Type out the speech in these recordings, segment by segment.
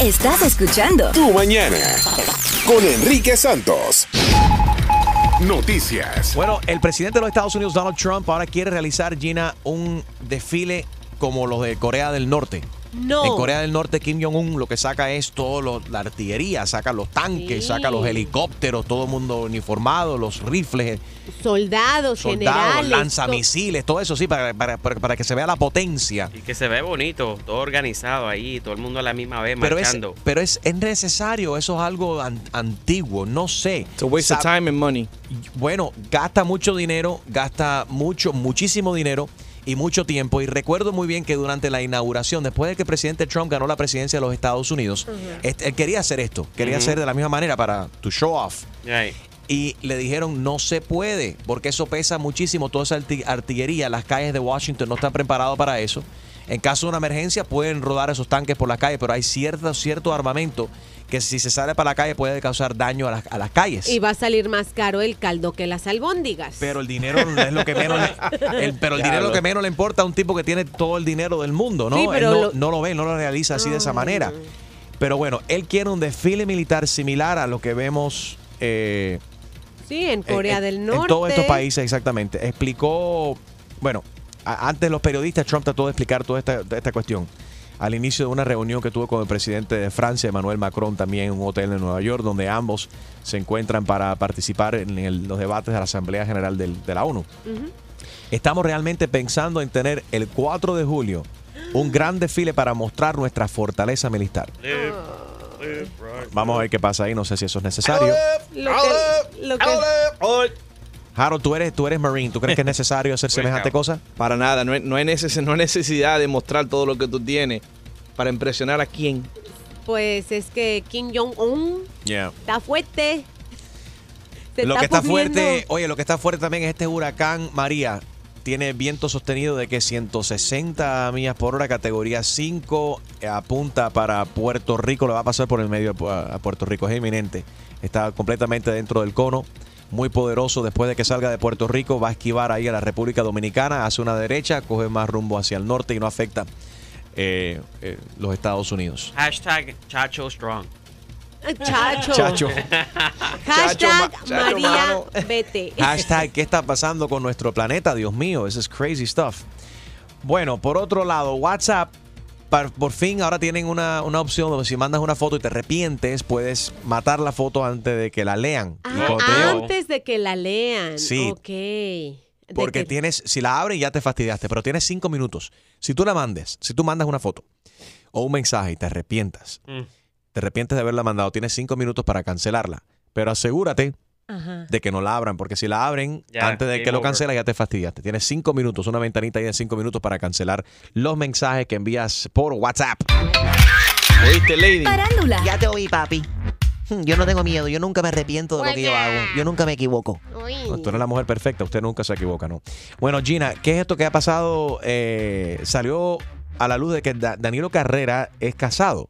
Estás escuchando Tu mañana con Enrique Santos. Noticias. Bueno, el presidente de los Estados Unidos, Donald Trump, ahora quiere realizar, Gina, un desfile como los de Corea del Norte. No. En Corea del Norte, Kim Jong-un lo que saca es todo lo- la artillería, saca los tanques, Sí. saca los helicópteros, todo el mundo uniformado, los rifles, Soldados, soldados, generales. lanzamisiles, todo eso sí, para, para- para- para que se vea la potencia. Y que se ve bonito, todo organizado ahí, todo el mundo a la misma vez Pero, es, marchando. pero es, es necesario, eso es algo an- antiguo, no sé. It's a waste of time and money. Bueno, gasta mucho dinero, gasta mucho, muchísimo dinero y mucho tiempo. Y recuerdo muy bien que durante la inauguración, después de que el presidente Trump ganó la presidencia de los Estados Unidos, este- él quería hacer esto, quería hacer de la misma manera para to show off. Y le dijeron, no se puede, porque eso pesa muchísimo, toda esa arti- artillería, las calles de Washington no están preparadas para eso. En caso de una emergencia pueden rodar esos tanques por la calle, pero hay cierto, cierto armamento que si se sale para la calle puede causar daño a las, a las calles. Y va a salir más caro el caldo que las albóndigas. Pero el dinero es lo que menos le, el- pero el dinero lo que menos le importa a un tipo que tiene todo el dinero del mundo, ¿no? Sí, Él pero no, lo- no lo ve, no lo realiza así de esa manera. Pero bueno, él quiere un desfile militar similar a lo que vemos eh, sí, en Corea en- del en Norte. todos estos países, exactamente. Explicó, bueno, antes los periodistas, Trump trató de explicar toda esta, esta cuestión. Al inicio de una reunión que tuvo con el presidente de Francia, Emmanuel Macron, también en un hotel en Nueva York, donde ambos se encuentran para participar en el- los debates de la Asamblea General del- de la ONU. Estamos realmente pensando en tener el 4 de julio un gran desfile para mostrar nuestra fortaleza militar. Vamos a ver qué pasa ahí, no sé si eso es necesario. Lo que, lo que- Harold, tú eres, tú eres Marine, ¿tú crees que es necesario hacer semejante cosa? Para nada, no hay, no hay neces- no hay necesidad de mostrar todo lo que tú tienes para impresionar a quién. pues es que Kim Jong-un Yeah. está fuerte. Se Lo que está poniendo- fuerte, oye, lo que está fuerte también es este huracán María. Tiene viento sostenido de que 160 millas por hora, categoría 5, eh, apunta para Puerto Rico, le va a pasar por el medio a Puerto Rico, es inminente. Está completamente dentro del cono, muy poderoso. Después de que salga de Puerto Rico, va a esquivar ahí a la República Dominicana, hace una derecha, coge más rumbo hacia el norte y no afecta eh, eh, los Estados Unidos. Hashtag Chacho Strong. Chacho. Chacho. Hashtag Chacho, María vete. Hashtag, ¿qué está pasando con nuestro planeta? Dios mío, eso es crazy stuff. Bueno, por otro lado, WhatsApp, par- por fin ahora tienen una, una opción donde si mandas una foto y te arrepientes, puedes matar la foto antes de que la lean. Ah, te antes de que la lean. Sí. Ok. Porque que- tienes, si la abres ya te fastidiaste, pero tienes cinco minutos. Si tú la mandes, si tú mandas una foto o un mensaje y te arrepientas, Mm. te arrepientes de haberla mandado, tienes cinco minutos para cancelarla. Pero asegúrate Ajá. de que no la abran, porque si la abren Ya, antes de que lo cancelas ya te fastidiaste. Tienes cinco minutos, una ventanita ahí de cinco minutos para cancelar los mensajes que envías por WhatsApp. ¿Oíste, lady? Farándula. Ya te oí, papi. Hmm, Yo no tengo miedo, yo nunca me arrepiento de lo que yo hago. Yo nunca me equivoco. No, tú eres la mujer perfecta, usted nunca se equivoca, ¿no? Bueno, Gina, ¿qué es esto que ha pasado? Eh, salió a la luz de que Da- Danilo Carrera es casado.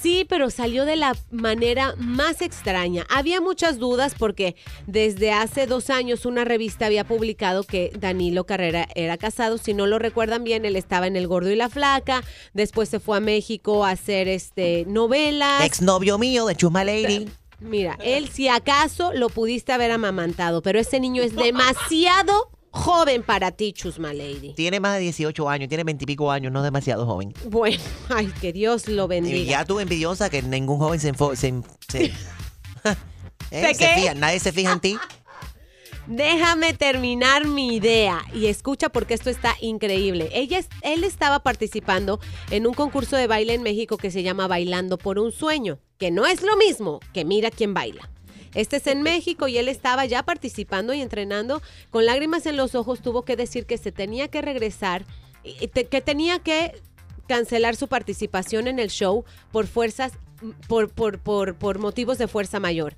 Sí, pero salió de la manera más extraña. Había muchas dudas porque desde hace dos años una revista había publicado que Danilo Carrera era casado. Si no lo recuerdan bien, él estaba en El Gordo y la Flaca. Después se fue a México a hacer este novelas. Exnovio mío de Chusma Lady. Mira, él si acaso lo pudiste haber amamantado, pero ese niño es demasiado joven para ti, Chusma Lady. Tiene más de 18 años, tiene 20 y pico años, no es demasiado joven. Bueno, ay, que Dios lo Y bendiga. ya tú envidiosa que ningún joven se se, se, ¿Eh? Fija, nadie se fija en ti. Déjame terminar mi idea y escucha porque esto está increíble. Ella, él estaba participando en un concurso de baile en México que se llama Bailando por un Sueño, que no es lo mismo que Mira quién baila. Este es en México y él estaba ya participando y entrenando. Con lágrimas en los ojos tuvo que decir que se tenía que regresar, que tenía que cancelar su participación en el show por fuerzas, por, por, por, por motivos de fuerza mayor.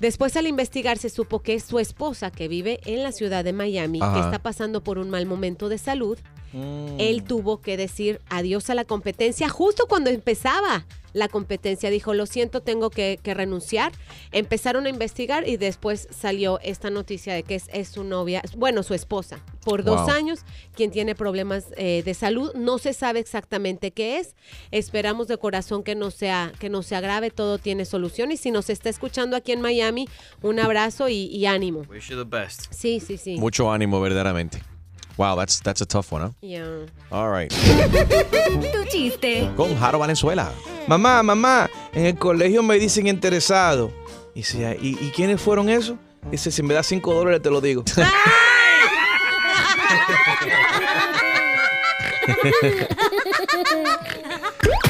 Después al investigar se supo que es su esposa que vive en la ciudad de Miami, que está pasando por un mal momento de salud. Mm. Él tuvo que decir adiós a la competencia justo cuando empezaba la competencia. Dijo, lo siento, tengo que, que renunciar. Empezaron a investigar y después salió esta noticia de que es, es su novia, bueno, su esposa. por dos Wow. años, quien tiene problemas eh, de salud. No se sabe exactamente qué es. Esperamos de corazón que no sea que no se agrave. Todo tiene solución. Y si nos está escuchando aquí en Miami, un abrazo y, y ánimo. Wish you the best. Sí, sí, sí. Mucho ánimo, verdaderamente. Wow, that's, that's a tough one, huh? Yeah. All right. Tu chiste. Con Jaro Valenzuela. Mamá, mamá, en el colegio me dicen interesado. Y dice, ¿y, ¿y quiénes fueron esos? Dice, si me das 5 dólares te lo digo.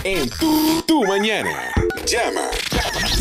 En tu, tu mañana. Llama.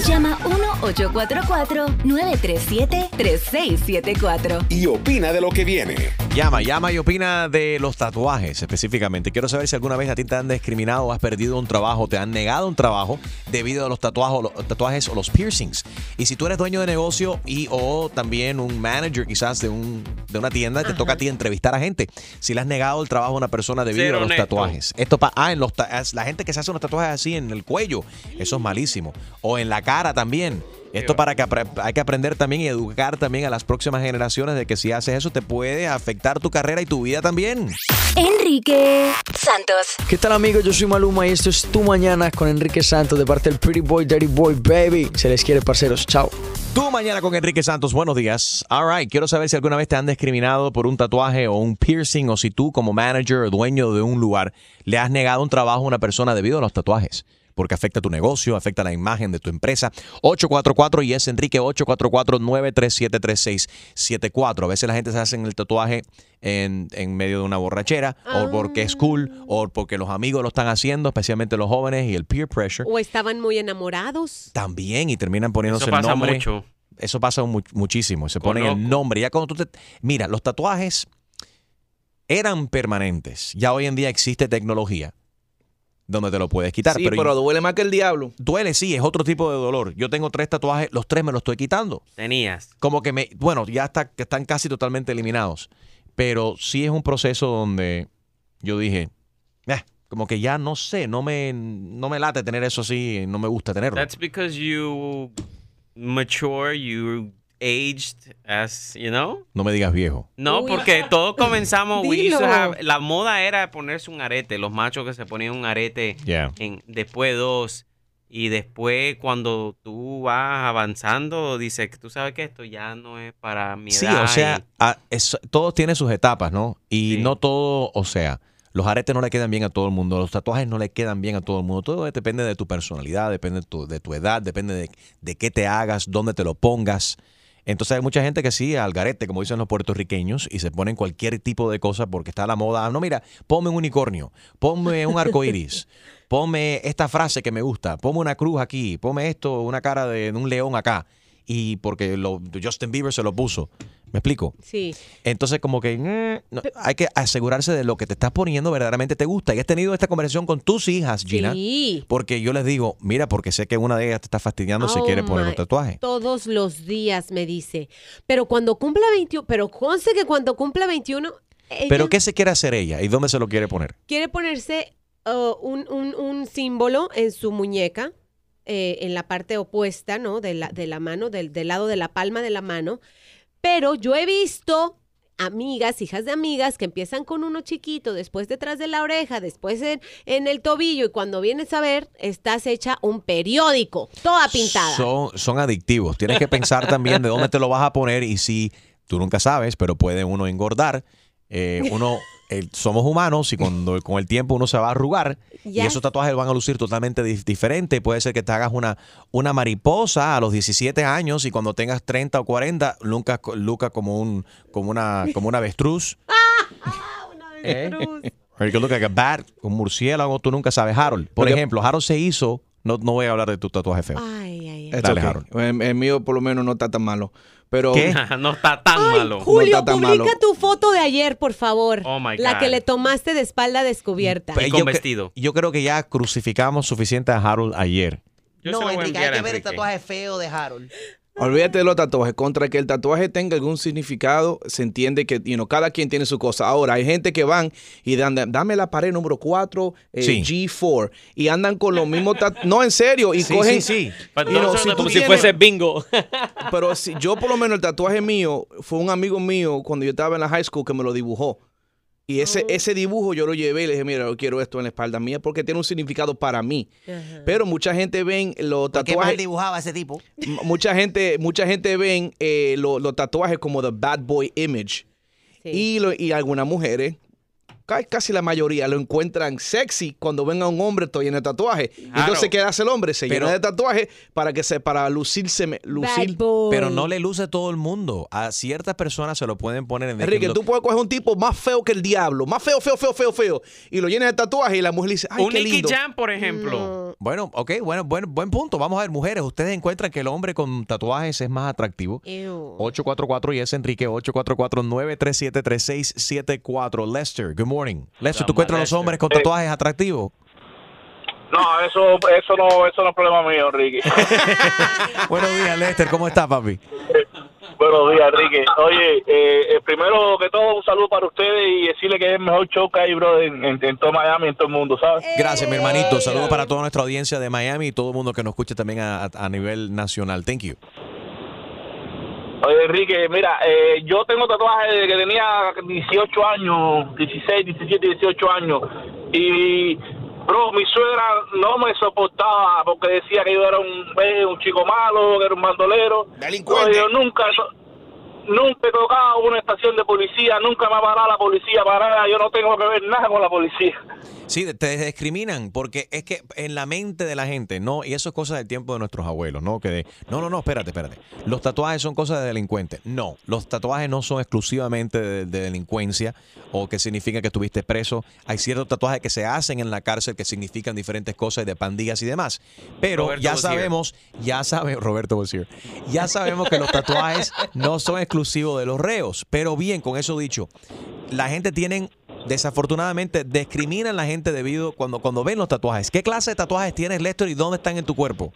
Llama 1-844-937-3674. Y opina de lo que viene. Llama, llama y opina de los tatuajes específicamente. Quiero saber si alguna vez a ti te han discriminado, has perdido un trabajo, te han negado un trabajo debido a los tatuajes, o los tatuajes o los piercings. Y si tú eres dueño de negocio y o también un manager quizás de, un, de una tienda, te toca a ti entrevistar a gente. Si le has negado el trabajo a una persona debido Ser a los honesto. tatuajes. Esto pa- ah, en los la gente que se hace unos tatuajes así en el cuello, eso es malísimo. O en la cara también. Esto para que hay que aprender también y educar también a las próximas generaciones de que si haces eso te puede afectar tu carrera y tu vida también. Enrique Santos. ¿Qué tal amigos? Yo soy Maluma y esto es Tu Mañana con Enrique Santos de parte del Pretty Boy, Dirty Boy, Baby. Se les quiere, parceros. Chao. Tú mañana con Enrique Santos, buenos días. All right, quiero saber si alguna vez te han discriminado por un tatuaje o un piercing o si tú como manager o dueño de un lugar le has negado un trabajo a una persona debido a los tatuajes. Porque afecta tu negocio, afecta la imagen de tu empresa. 844 y es Enrique 844-937-3674. A veces la gente se hace el tatuaje en, en medio de una borrachera, o porque es cool, o porque los amigos lo están haciendo, especialmente los jóvenes y el peer pressure. O estaban muy enamorados. También, y terminan poniéndose Eso el pasa nombre. mucho. Eso pasa mu- muchísimo. Se ponen el nombre. Ya cuando tú te. Mira, los tatuajes eran permanentes. Ya hoy en día existe tecnología donde te lo puedes quitar. Sí, pero pero duele más que el diablo. duele, sí, es otro tipo de dolor. Yo tengo tres tatuajes, los tres me los estoy quitando. Tenías. Como que me. Bueno, ya está, que están casi totalmente eliminados. Pero sí es un proceso donde yo dije. "Eh, como que ya no sé, no me, no me late tener eso así, no me gusta tenerlo. That's because you mature, you aged as, you know? No me digas viejo. No, Uy. porque todos comenzamos, we used to Dilo. have- la moda era ponerse un arete, los machos que se ponían un arete Yeah. en, después dos y después cuando tú vas avanzando dices que tú sabes que esto ya no es para mi Sí, edad o sea, a- es- todos tienen sus etapas, ¿no? Y Sí. no todo, o sea, los aretes no le quedan bien a todo el mundo, los tatuajes no le quedan bien a todo el mundo. Todo depende de tu personalidad, depende de tu, de tu edad, depende de, de qué te hagas, dónde te lo pongas. Entonces hay mucha gente que sí, al garete, como dicen los puertorriqueños, y se ponen cualquier tipo de cosa porque está la moda. Ah, no, mira, ponme un unicornio, ponme un arco iris, ponme esta frase que me gusta, ponme una cruz aquí, ponme esto, una cara de, de un león acá. Y porque lo, Justin Bieber se lo puso. ¿Me explico? Sí. Entonces, como que mm, no, hay que asegurarse de lo que te estás poniendo verdaderamente te gusta. Y has tenido esta conversación con tus hijas, Gina. Sí. Porque yo les digo, mira, porque sé que una de ellas te está fastidiando si Oh quiere poner un tatuaje. Todos los días me dice. Pero cuando cumpla 21, pero conste que cuando cumpla 21, ella Pero ¿qué se quiere hacer ella? ¿Y dónde se lo quiere poner? quiere ponerse uh, un, un- un símbolo en su muñeca, eh, en la parte opuesta, ¿no? De la, de la mano, del, del lado de la palma de la mano. Pero yo he visto amigas, hijas de amigas, que empiezan con uno chiquito, después detrás de la oreja, después en, el tobillo, y cuando vienes a ver, estás hecha un periódico, toda pintada. Son, son adictivos. Tienes que pensar también de dónde te lo vas a poner y si tú nunca sabes, pero puede uno engordar. Eh, uno, el- somos humanos y cuando con el tiempo uno se va a arrugar y Yes. esos tatuajes van a lucir totalmente dif- diferente. Puede ser que te hagas una, una mariposa a los 17 años y cuando tengas 30 o 40, lucas, luca como, un, como, una, como una avestruz. ¿Eh? Or you look like a bat, un murciélago, tú nunca sabes. Harold, por Porque- ejemplo, Harold se hizo, no, no voy a hablar de tu tatuaje feo. Ay, ay, ay. Dale, okay. Harold. El, el mío por lo menos no está tan malo. Pero ¿Qué? no está tan Ay, malo. Julio, No está tan publica malo. tu foto de ayer, por favor. Oh, my La God. que le tomaste de espalda descubierta. Y Eh, con yo cre- vestido. Yo creo que ya crucificamos suficiente a Harold ayer. Yo no, Enrique, hay que ver el tatuaje feo de Harold. Olvídate de los tatuajes. Contra que el tatuaje tenga algún significado, se entiende que you know, cada quien tiene su cosa. Ahora, hay gente que van y dan, dame la pared número 4, eh, Sí. G4, y andan con los mismos tatuajes. No, en serio. Y Sí, cogen. sí, sí. You know, si como si fuese bingo. Pero si yo, por lo menos, el tatuaje mío fue un amigo mío cuando yo estaba en la high school que me lo dibujó. Y ese, ese dibujo yo lo llevé y le dije, mira, yo quiero esto en la espalda mía porque tiene un significado para mí. Pero mucha gente ven los ¿Por qué mal tatuajes. dibujaba ese tipo? Mucha gente, mucha gente ven eh, lo- los tatuajes como the bad boy image. Y, lo- y algunas mujeres, casi la mayoría, lo encuentran sexy cuando ven a un hombre todo lleno de tatuajes. Entonces, ¿qué hace el hombre? Se Pero- llena de tatuajes para que se, para lucirse, lucir. Pero no le luce todo el mundo. A ciertas personas se lo pueden poner en Enrique, en- tú puedes coger un tipo más feo que el diablo, más feo, feo, feo, feo, feo, y lo llenas de tatuajes y la mujer le dice, ay, Un qué Nicky lindo. Jam, por ejemplo. Bueno, ok, bueno, buen, buen punto. Vamos a ver, mujeres, ustedes encuentran que el hombre con tatuajes es más atractivo. 844 y es Enrique 844-937-3674. Lester, good morning. Lester, ¿tú Llama encuentras a los hombres con tatuajes atractivos? No, eso, eso no, eso no es problema mío, Enrique. Buenos días, Lester, ¿cómo estás, papi? Buenos días, Enrique. Oye, eh, eh, primero que todo, un saludo para ustedes y decirle que es el mejor show que hay, bro, en, en- en todo Miami, en todo el mundo, ¿sabes? Gracias, mi hermanito. Saludos para toda nuestra audiencia de Miami y todo el mundo que nos escuche también a, a- a nivel nacional. Thank you. Oye, Enrique, mira, eh, yo tengo tatuajes desde que tenía 18 años, 16, 17, 18 años. Y, bro, mi suegra no me soportaba porque decía que yo era un, eh, un chico malo, que era un bandolero. Delincuente. Yo nunca, nunca he tocado una estación de policía, nunca me ha parado la policía para nada. Yo no tengo que ver nada con la policía. Sí, te discriminan porque es que en la mente de la gente, no, y eso es cosa del tiempo de nuestros abuelos, ¿no? Que de, no, no, no, espérate, espérate. Los tatuajes son cosas de delincuentes. No, los tatuajes no son exclusivamente de, de delincuencia o que significa que estuviste preso. Hay ciertos tatuajes que se hacen en la cárcel que significan diferentes cosas de pandillas y demás. Pero Roberto ya sabemos, ya sabemos, Roberto Bosier, ya sabemos que los tatuajes no son exclusivos de los reos. Pero bien, con eso dicho, la gente tienen desafortunadamente discriminan a la gente debido cuando cuando ven los tatuajes. ¿Qué clase de tatuajes tienes, Lester, y dónde están en tu cuerpo?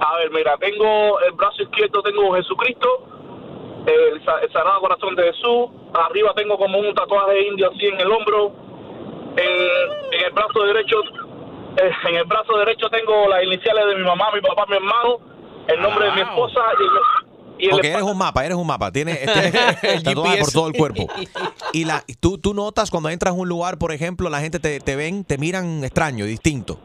A ver, mira, tengo el brazo izquierdo, tengo Jesucristo, el, el Sagrado Corazón de Jesús. Arriba tengo como un tatuaje indio así en el hombro. En, en el brazo derecho, eh, en el brazo derecho tengo las iniciales de mi mamá, mi papá, mi hermano, el nombre de mi esposa y, y Ok, eres un mapa, eres un mapa. Tienes, tienes tatuajes por todo el cuerpo. Y la, tú, tú notas cuando entras a un lugar, por ejemplo, la gente te, te ven, te miran extraño, distinto.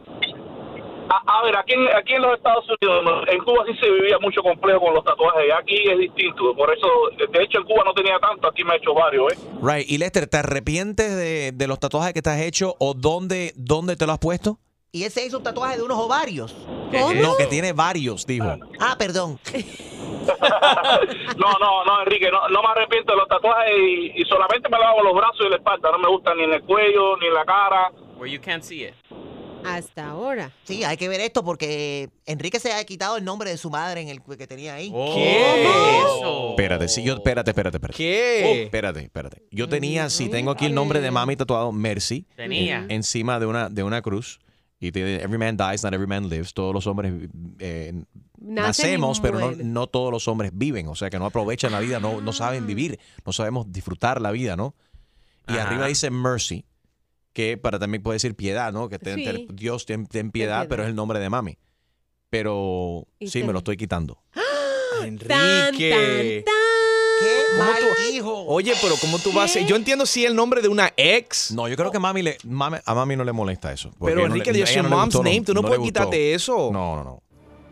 A, a ver, aquí en, aquí en los Estados Unidos, en Cuba sí se vivía mucho complejo con los tatuajes, aquí es distinto. Por eso, de hecho, en Cuba no tenía tanto, aquí me he hecho varios, ¿eh? Right. Y Lester, ¿te arrepientes de, de los tatuajes que te has hecho o dónde, dónde te lo has puesto? Y él se hizo un tatuaje de unos ovarios. No, que tiene varios, dijo. Ah, perdón. No, no, no, Enrique, no, no me arrepiento de los tatuajes y, y solamente me lo hago en los brazos y la espalda. No me gusta ni en el cuello, ni en la cara. Where you can't see it. Hasta ahora. Sí, hay que ver esto porque Enrique se ha quitado el nombre de su madre en el que tenía ahí. Eso. Espérate, sí, yo, espérate, espérate, espérate. ¿Qué? espérate, espérate. Yo tenía, sí, tengo aquí el nombre de mami tatuado, Mercy. Tenía. en- encima de una, de una cruz. Y tiene, every man dies, not every man lives. Todos los hombres eh, nacemos, pero no, todos los hombres viven. O sea, que no aprovechan la vida, no, no saben vivir, no sabemos disfrutar la vida, ¿no? Y Ajá. arriba dice Mercy, que para también puede decir piedad, ¿no? Que ten- Sí. ten- Dios ten, ten piedad, piedad. pero es el nombre de mami. Pero sí, me lo estoy quitando. Enrique. ¡Qué ¿Cómo mal tú- hijo! Oye, pero ¿cómo tú vas a Yo entiendo si el nombre de una ex. No, yo creo que mami le, mami- a mami no le molesta eso. Pero no le- Enrique, your no mom's gustó, name. Tú no, puedes quitarte eso. No, no, no.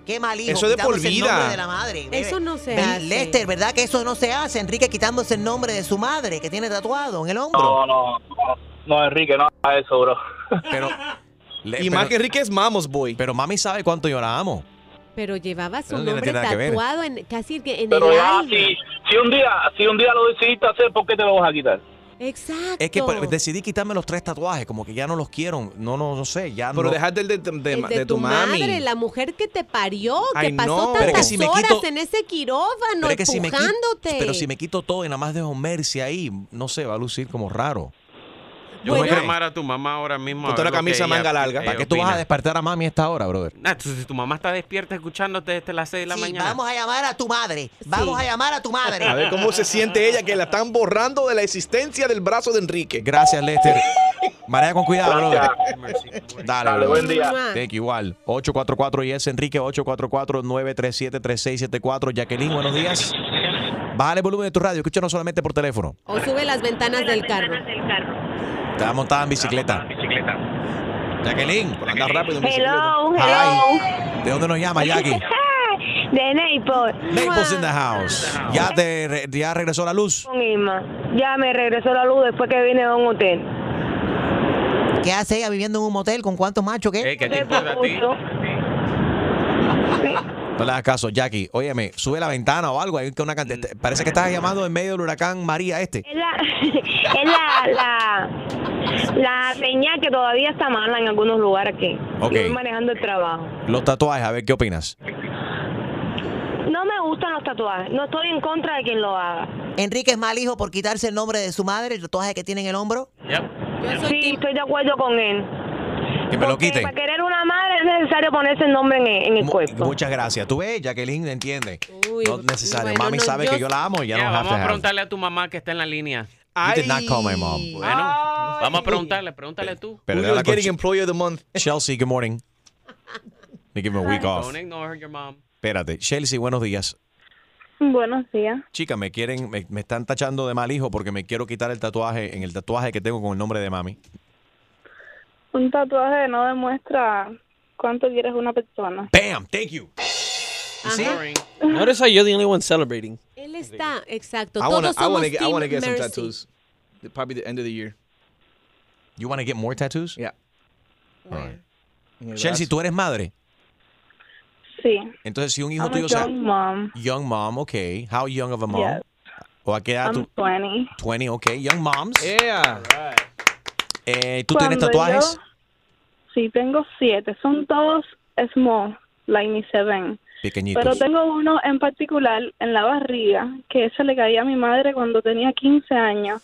¡Qué mal hijo! Eso es de por vida. nombre de la madre. Eso no se Ven, hace. Lester, ¿verdad que eso no se hace? Enrique quitándose el nombre de su madre que tiene tatuado en el hombro. No, no, no, no, Enrique, no hagas eso, bro. Pero, le- Y pero- más que Enrique es Mamos Boy. pero mami sabe cuánto yo la amo. Pero llevaba su no nombre tatuado en, casi que en Pero el ya, alma. si, si, un día, si un día lo decidiste hacer, ¿por qué te lo vas a quitar? Exacto. Es que pues, decidí quitarme los tres tatuajes, como que ya no los quiero. No, no, no sé, ya Pero no. dejarte el de, de- de- El de tu, mami. madre, la mujer que te parió, que Ay, pasó no. tantas Pero es que si me horas quito- en ese quirófano pero, es que si me quito, empujándote. pero si me quito todo y nada más dejo Mercy ahí, no sé, va a lucir como raro. Yo voy a llamar a tu mamá ahora mismo. a Ponte la camisa ella- manga larga. ¿Para qué tú vas a despertar a mami a esta hora, brother? Nah, tú- si tu mamá está despierta escuchándote desde las 6 de la Sí, mañana. vamos a llamar a tu madre. Vamos a llamar a tu madre. A ver cómo se siente ella que la están borrando de la existencia del brazo de Enrique. Gracias, Lester. Maneja con cuidado, brother. Dale, Dale, brother. buen día. Thank you, igual. 844 y es Enrique 844-937-3674. Jacqueline, buenos días. Bájale el volumen de tu radio, escúchanos solamente por teléfono. O sube las ventanas del carro. Estaba montada en bicicleta. Jacqueline, por andar rápido en bicicleta. Hello, Hi. hello. ¿De dónde nos llama, Jackie? De Naples. Naples in the house. ¿Ya, te, ¿Ya regresó la luz? Con Irma. Ya me regresó la luz después que vine a un hotel. ¿Qué hace ella viviendo en un motel? ¿Con cuántos machos? ¿Qué? Eh, ¿Qué te importa a ti? No le hagas caso, Jackie. Óyeme, sube la ventana o algo. Hay una cantidad- Parece que estás llamando en medio del huracán María este. Es la, es la, la, la señal que todavía está mala en algunos lugares aquí. Ok. Manejando el trabajo. Los tatuajes, a ver qué opinas. No me gustan los tatuajes. No estoy en contra de quien lo haga. Enrique es mal hijo por quitarse el nombre de su madre, el tatuaje que tiene en el hombro. Sí, estoy de acuerdo con él. Que me lo Porque quiten. Para querer una madre es necesario ponerse el nombre en el, en el cuerpo. Muchas gracias. Tú ves, Jacqueline entiende. no es necesario. bueno, Mami no, sabe yo- que yo la amo y ya Ya, no vamos a have. preguntarle a tu mamá que está en la línea. You did not call my mom. Bueno, vamos a preguntarle, pregúntale tú. Pero Julio getting Employee of the Month. Chelsea, good morning. Me give him a week off. Don't ignore your mom. Espérate. Chelsea, buenos días. Buenos días. Chica, me quieren, me, me están tachando de mal hijo porque me quiero quitar el tatuaje en el tatuaje que tengo con el nombre de mami. Un tatuaje no demuestra cuánto quieres una persona. Bam, thank you. Notice how you're the only one celebrating. Él está, exacto. I wanna, Todos I wanna somos get, I Team wanna get some Mercy. tattoos. Probably the end of the year. You want to get more tattoos? Yeah. All right. Chelsea. ¿tú eres madre? Sí. Entonces, si un hijo I'm a tuyo... se- young mom. Young mom, okay. How young of a mom? Yes. ¿O a qué edad I'm tú? 20. 20, okay. Young moms. Yeah. Eh, ¿Tú tienes Cuando tatuajes? yo- sí, tengo siete. Son todos small, like ni se ven. Pequeñitos. Pero tengo uno en particular en la barriga, que ese le caía a mi madre cuando tenía 15 años.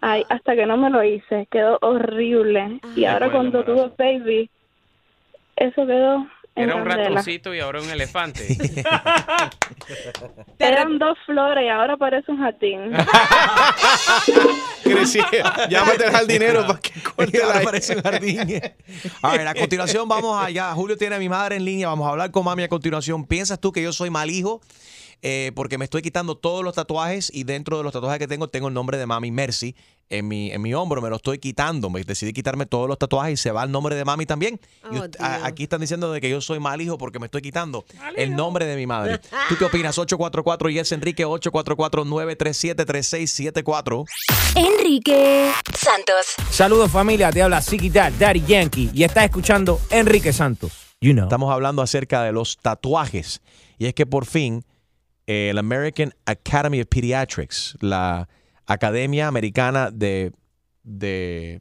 Ay, hasta que no me lo hice, quedó horrible. y ahora cuando tuve baby, eso quedó Era un ratoncito y ahora un elefante. Eran dos flores y ahora parece un jardín. Crecí. Llámate al jardinero para que corte Ahora la... parece un jardín. A ver, a continuación vamos allá. Julio tiene a mi madre en línea. Vamos a hablar con mami a continuación. ¿Piensas tú que yo soy mal hijo? Eh, porque me estoy quitando todos los tatuajes y dentro de los tatuajes que tengo tengo el nombre de mami Mercy en mi, en mi hombro. Me lo estoy quitando. Me decidí quitarme todos los tatuajes y se va el nombre de mami también. Y Oh, ust- a- Dios. aquí están diciendo de que yo soy mal hijo porque me estoy quitando el nombre de mi madre. ¿Tú qué opinas? 844 y es Enrique 844-937-3674. Enrique Santos. Saludos familia, te habla Dad, Daddy Yankee y estás escuchando Enrique Santos. You know. Estamos hablando acerca de los tatuajes. Y es que por fin el American Academy of Pediatrics, la Academia Americana de, de,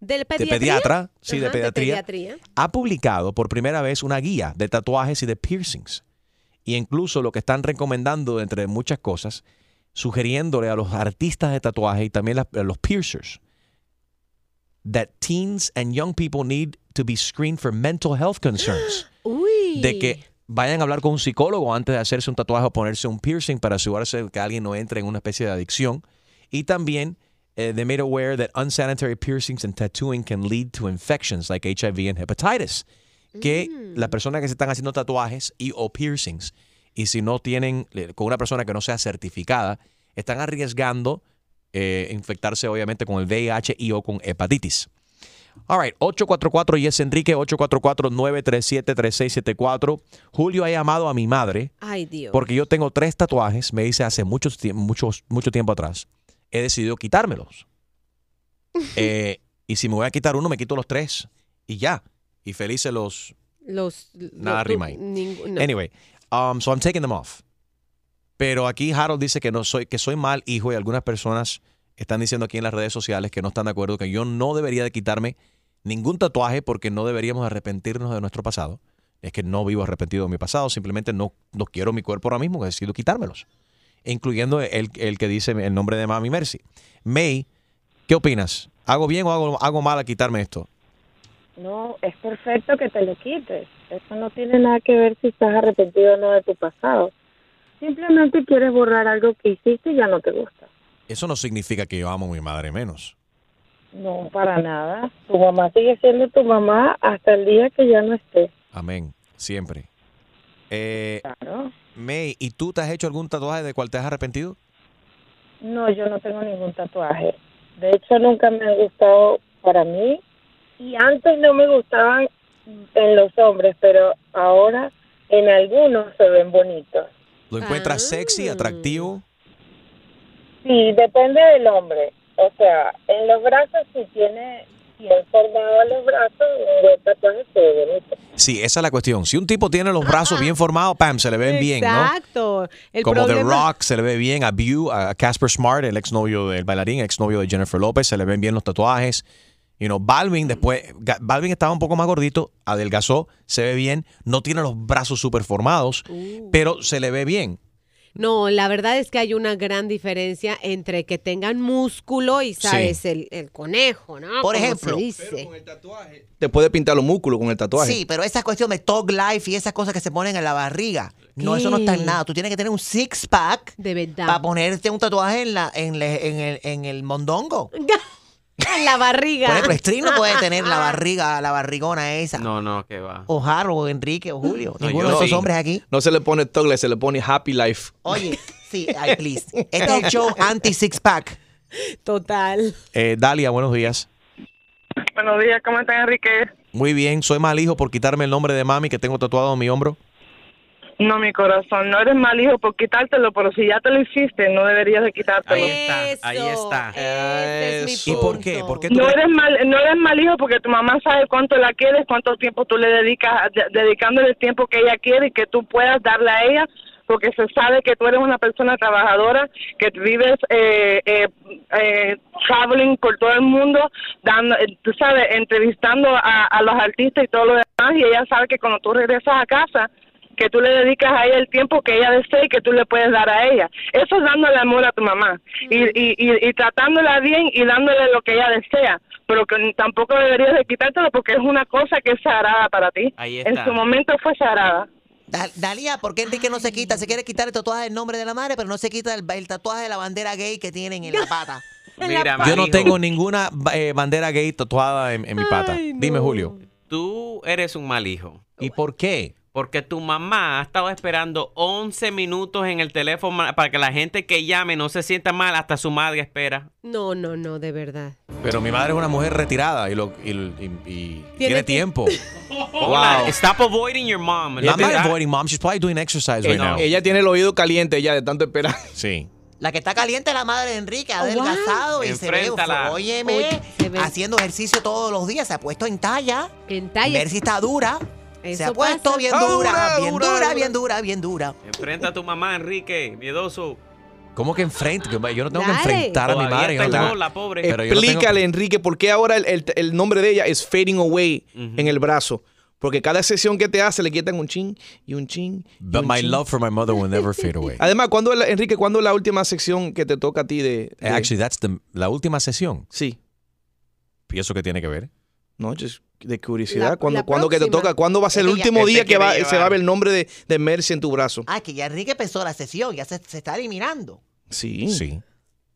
¿Del de pediatría? pediatra, sí, de Ajá, pediatría, pediatría. ha publicado por primera vez una guía de tatuajes y de piercings. Y incluso lo que están recomendando, entre muchas cosas, sugiriéndole a los artistas de tatuaje y también a los piercers, that teens and young people need to be screened for mental health concerns. Uy. de que vayan a hablar con un psicólogo antes de hacerse un tatuaje o ponerse un piercing para asegurarse de que alguien no entre en una especie de adicción. Y también, eh, they made aware that unsanitary piercings and tattooing can lead to infections like HIV and hepatitis. Que las personas que se están haciendo tatuajes y o piercings, y si no tienen, con una persona que no sea certificada, están arriesgando eh, infectarse obviamente con el VIH y o con hepatitis. All right, 844 y es Enrique, 844-937-3674. Julio ha llamado a mi madre Ay, Dios. porque yo tengo tres tatuajes, me dice hace mucho, muchos, mucho tiempo atrás. He decidido quitármelos. Eh, y si me voy a quitar uno, me quito los tres y ya. Y felices los... Los, Nada no. Anyway, um, so I'm taking them off. Pero aquí Harold dice que no soy, que soy mal hijo y algunas personas están diciendo aquí en las redes sociales que no están de acuerdo que yo no debería de quitarme ningún tatuaje porque no deberíamos arrepentirnos de nuestro pasado. Es que no vivo arrepentido de mi pasado, simplemente no, no quiero mi cuerpo ahora mismo, decido quitármelos. Incluyendo el, el que dice el nombre de Mami Mercy. May, ¿qué opinas? ¿Hago bien o hago, hago mal a quitarme esto? No, es perfecto que te lo quites. Eso no tiene nada que ver si estás arrepentido o no de tu pasado. Simplemente quieres borrar algo que hiciste y ya no te gusta. Eso no significa que yo amo a mi madre menos. No, para nada. Tu mamá sigue siendo tu mamá hasta el día que ya no esté. Amén. Siempre. Eh, Claro. May, ¿y tú te has hecho algún tatuaje de cual te has arrepentido? No, yo no tengo ningún tatuaje. De hecho, nunca me han gustado para mí. Y antes no me gustaban en los hombres, pero ahora en algunos se ven bonitos. ¿Lo encuentras sexy, atractivo? Sí, depende del hombre. O sea, en los brazos, si tiene bien formado los brazos, buen tatuaje se ve bonito. Sí, esa es la cuestión. Si un tipo tiene los brazos bien formados, pam, se le ven bien, ¿no? Exacto. El Como The Rock, se le ve bien a View, a Casper Smart, el exnovio del bailarín, exnovio de Jennifer López, se le ven bien los tatuajes. You know, Balvin después, Balvin estaba un poco más gordito, adelgazó, se ve bien, no tiene los brazos super formados, Uh. pero se le ve bien. No, la verdad es que hay una gran diferencia entre que tengan músculo y, ¿sabes? El, el conejo, ¿no? Por ejemplo. se dice. Te puede pintar los músculos con el tatuaje. Sí, pero esa cuestión de Talk Life y esas cosas que se ponen en la barriga, no, eso no está en nada. Tú tienes que tener un six pack De verdad. para ponerte un tatuaje en, la, en, le- en el, en el mondongo. En la barriga. Por ejemplo, String no puede tener la barriga, la barrigona esa. No, no, que va. O Harold, o Enrique, o Julio. No, Ninguno yo de esos sí. hombres aquí. No se le pone Tugler, se le pone Happy Life. Oye, sí, ay, please. Este es el show anti-six pack. Total. Eh, Dalia, buenos días. Buenos días, ¿cómo están, Enrique? Muy bien, soy mal hijo por quitarme el nombre de mami que tengo tatuado en mi hombro. No, mi corazón, no eres mal hijo por quitártelo, pero si ya te lo hiciste, no deberías de quitártelo. Ahí está, ahí está. ¿Y por qué? ¿Por qué tú No eres mal, no eres mal hijo porque tu mamá sabe cuánto la quieres, cuánto tiempo tú le dedicas, de- dedicándole el tiempo que ella quiere y que tú puedas darle a ella, porque se sabe que tú eres una persona trabajadora, que vives eh, eh, eh, traveling por todo el mundo, dando, eh, tú sabes, entrevistando a, a los artistas y todo lo demás, y ella sabe que cuando tú regresas a casa, que tú le dedicas a ella el tiempo que ella desee y que tú le puedes dar a ella. Eso es dándole amor a tu mamá y, y, y, y tratándola bien y dándole lo que ella desea, pero que tampoco deberías de quitártelo porque es una cosa que es sagrada para ti. Ahí En su momento fue sagrada. Da- Dalía, ¿por qué Enrique no se quita? Se quiere quitar el tatuaje del nombre de la madre, pero no se quita el, el tatuaje de la bandera gay que tienen en la pata. Mira, Yo no tengo ninguna eh, bandera gay tatuada en, en mi pata. Dime, Julio. Tú eres un mal hijo. ¿Y por qué? Porque tu mamá ha estado esperando 11 minutos en el teléfono para que la gente que llame no se sienta mal, hasta su madre espera. No, no, no, de verdad. Pero mi madre es una mujer retirada y, lo, y, y- y tiene, tiempo. Hola, stop avoiding your mom. I'm not avoiding mom. She's probably doing exercise right now. Ella tiene el oído caliente ya de tanto esperar. Sí. La que está caliente es la madre de Enrique, adelgazado y se ve, óyeme, Oye, se ve. haciendo ejercicio todos los días, se ha puesto en talla. En talla. Ver si está dura. Se Eso ha puesto bien Ah, dura, dura, bien dura, dura, dura. bien dura, bien dura. Enfrenta a tu mamá, Enrique, miedoso. ¿Cómo que enfrente? Yo no tengo que enfrentar a mi madre. yo tengo- en bola, pobre. Yo no tengo- Explícale, Enrique, por qué ahora el, el- el nombre de ella es fading away en el brazo. Porque cada sesión que te hace le quitan un chin y un chin. y But un my chin. love for my mother will never fade away. Además, ¿cuándo es la- Enrique, ¿cuándo es la última sección que te toca a ti de. de- Actually, that's the, la última sesión. Sí. ¿Y eso qué tiene que ver? No, just de curiosidad. La- ¿Cuándo, la cuándo que te toca? ¿Cuándo va a ser el último día que va, se va a ver el nombre de, de Mercy en tu brazo? Ah, que ya Enrique empezó la sesión, ya se, se está eliminando. Sí. Sí.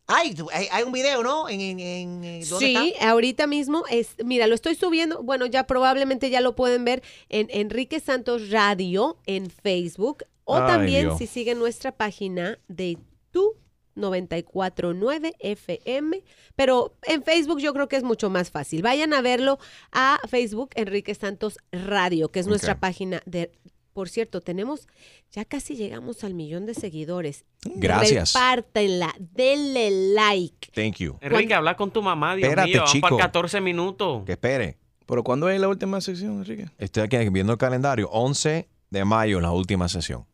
Ay, hay, hay un video, ¿no? En, en, en- en- ¿dónde Sí, está? ahorita mismo es, mira, lo estoy subiendo, bueno, ya probablemente ya lo pueden ver en Enrique Santos Radio en Facebook o Ay, también Dios. si siguen nuestra página de tu 949 FM, pero en Facebook yo creo que es mucho más fácil. Vayan a verlo a Facebook Enrique Santos Radio, que es nuestra página de por cierto, tenemos, ya casi llegamos al millón de seguidores. Gracias. Repártenla, denle like. Thank you. Enrique, habla con tu mamá, Dios Espérate, mío, vamos chico. para 14 minutos. Que espere. ¿Pero cuándo es la última sección, Enrique? Estoy aquí viendo el calendario. 11 de mayo, la última sesión.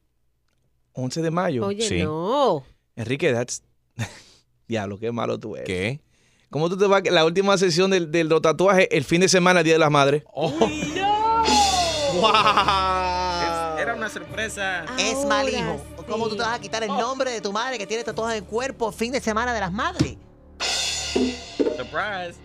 11 de mayo. Oye, Sí. no. Enrique, that's... Diablo, qué malo tú eres. ¿Qué? ¿Cómo tú te vas a la última sesión del, del los tatuajes el fin de semana, Día de las Madres? Era una sorpresa. Es mal hijo. ¿Cómo tú te vas a quitar el nombre de tu madre que tiene tatuajes en el cuerpo fin de semana de las madres? Surprise.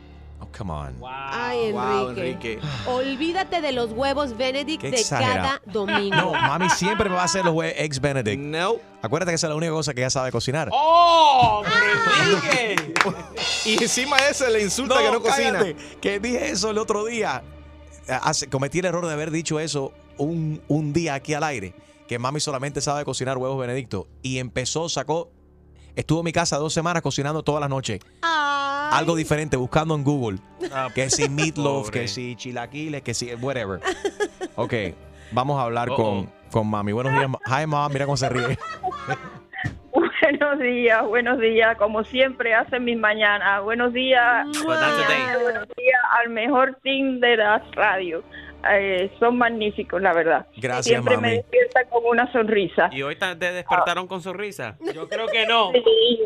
Come on. Ay, Wow, Enrique. Enrique. Olvídate de los huevos Benedict Qué de cada domingo. No, mami siempre me va a hacer los hue- eggs Benedict. No. Acuérdate que esa es la única cosa que ella sabe cocinar. ¡Oh, Enrique! Y encima de eso le insulta que no cocina. que dije eso el otro día. Hace- cometí el error de haber dicho eso un, un día aquí al aire. Que mami solamente sabe cocinar huevos Benedicto. Y empezó, sacó. Estuvo en mi casa dos semanas cocinando todas las noches. Algo diferente, buscando en Google. que si meatloaf, pobre. que si chilaquiles, que si whatever. Ok, vamos a hablar Uh-oh. con, con mami. Buenos días. Hi, mom. Mira cómo se ríe. Buenos días, buenos días, como siempre hacen mis mañanas. Buenos días, day. buenos días al mejor team de las radios. Eh, son magníficos, la verdad. Gracias, Siempre me mami. despiertan con una sonrisa. ¿Y hoy te despertaron con sonrisa? Yo creo que no. Sí,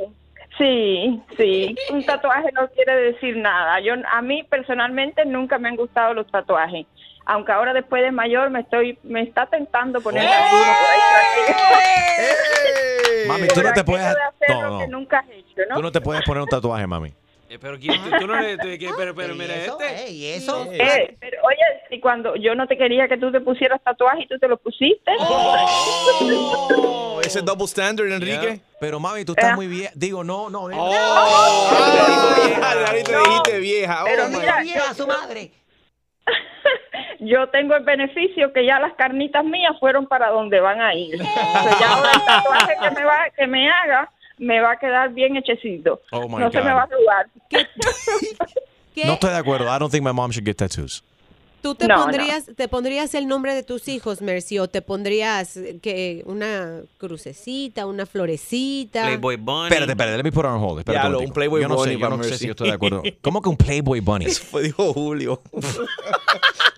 sí, sí. Un tatuaje no quiere decir nada. Yo, a mí personalmente nunca me han gustado los tatuajes. Aunque ahora después de mayor me estoy, me está tentando ponerme alguno por ahí. Mami, tú no te puedes. No, nunca has hecho, ¿no? Tú no te puedes poner un tatuaje, mami. Eh, Pero ¿quién- tú, tú no le... tú- que- pero, pero mira este. ¿Y eso? Eh, pero oye, si cuando yo no te quería que tú te pusieras tatuaje y tú te lo pusiste. Oh, ese double standard, Enrique. Pero mami, tú estás muy bien. Digo, no, no. Oh, ahorita No, dijiste vieja. pero Oh, my mira, God. yo- Yo tengo el beneficio que ya las carnitas mías fueron para donde van a ir. O sea, ya ahora el tatuaje que me, va, que me haga me va a quedar bien hechecito. Oh, my no se me va a arrugar. No estoy de acuerdo. I don't think my mom should get tattoos. ¿Tú te No, no. pondrías, te pondrías el nombre de tus hijos, Mercy, o te pondrías que una crucecita, una florecita? Playboy Bunny. Espérate, espérate, let me put it on hold. Espérate un. Playboy yo no Bunny sé, yo no sé si yo estoy de acuerdo. ¿Cómo que un Playboy Bunny? Fue dijo Julio.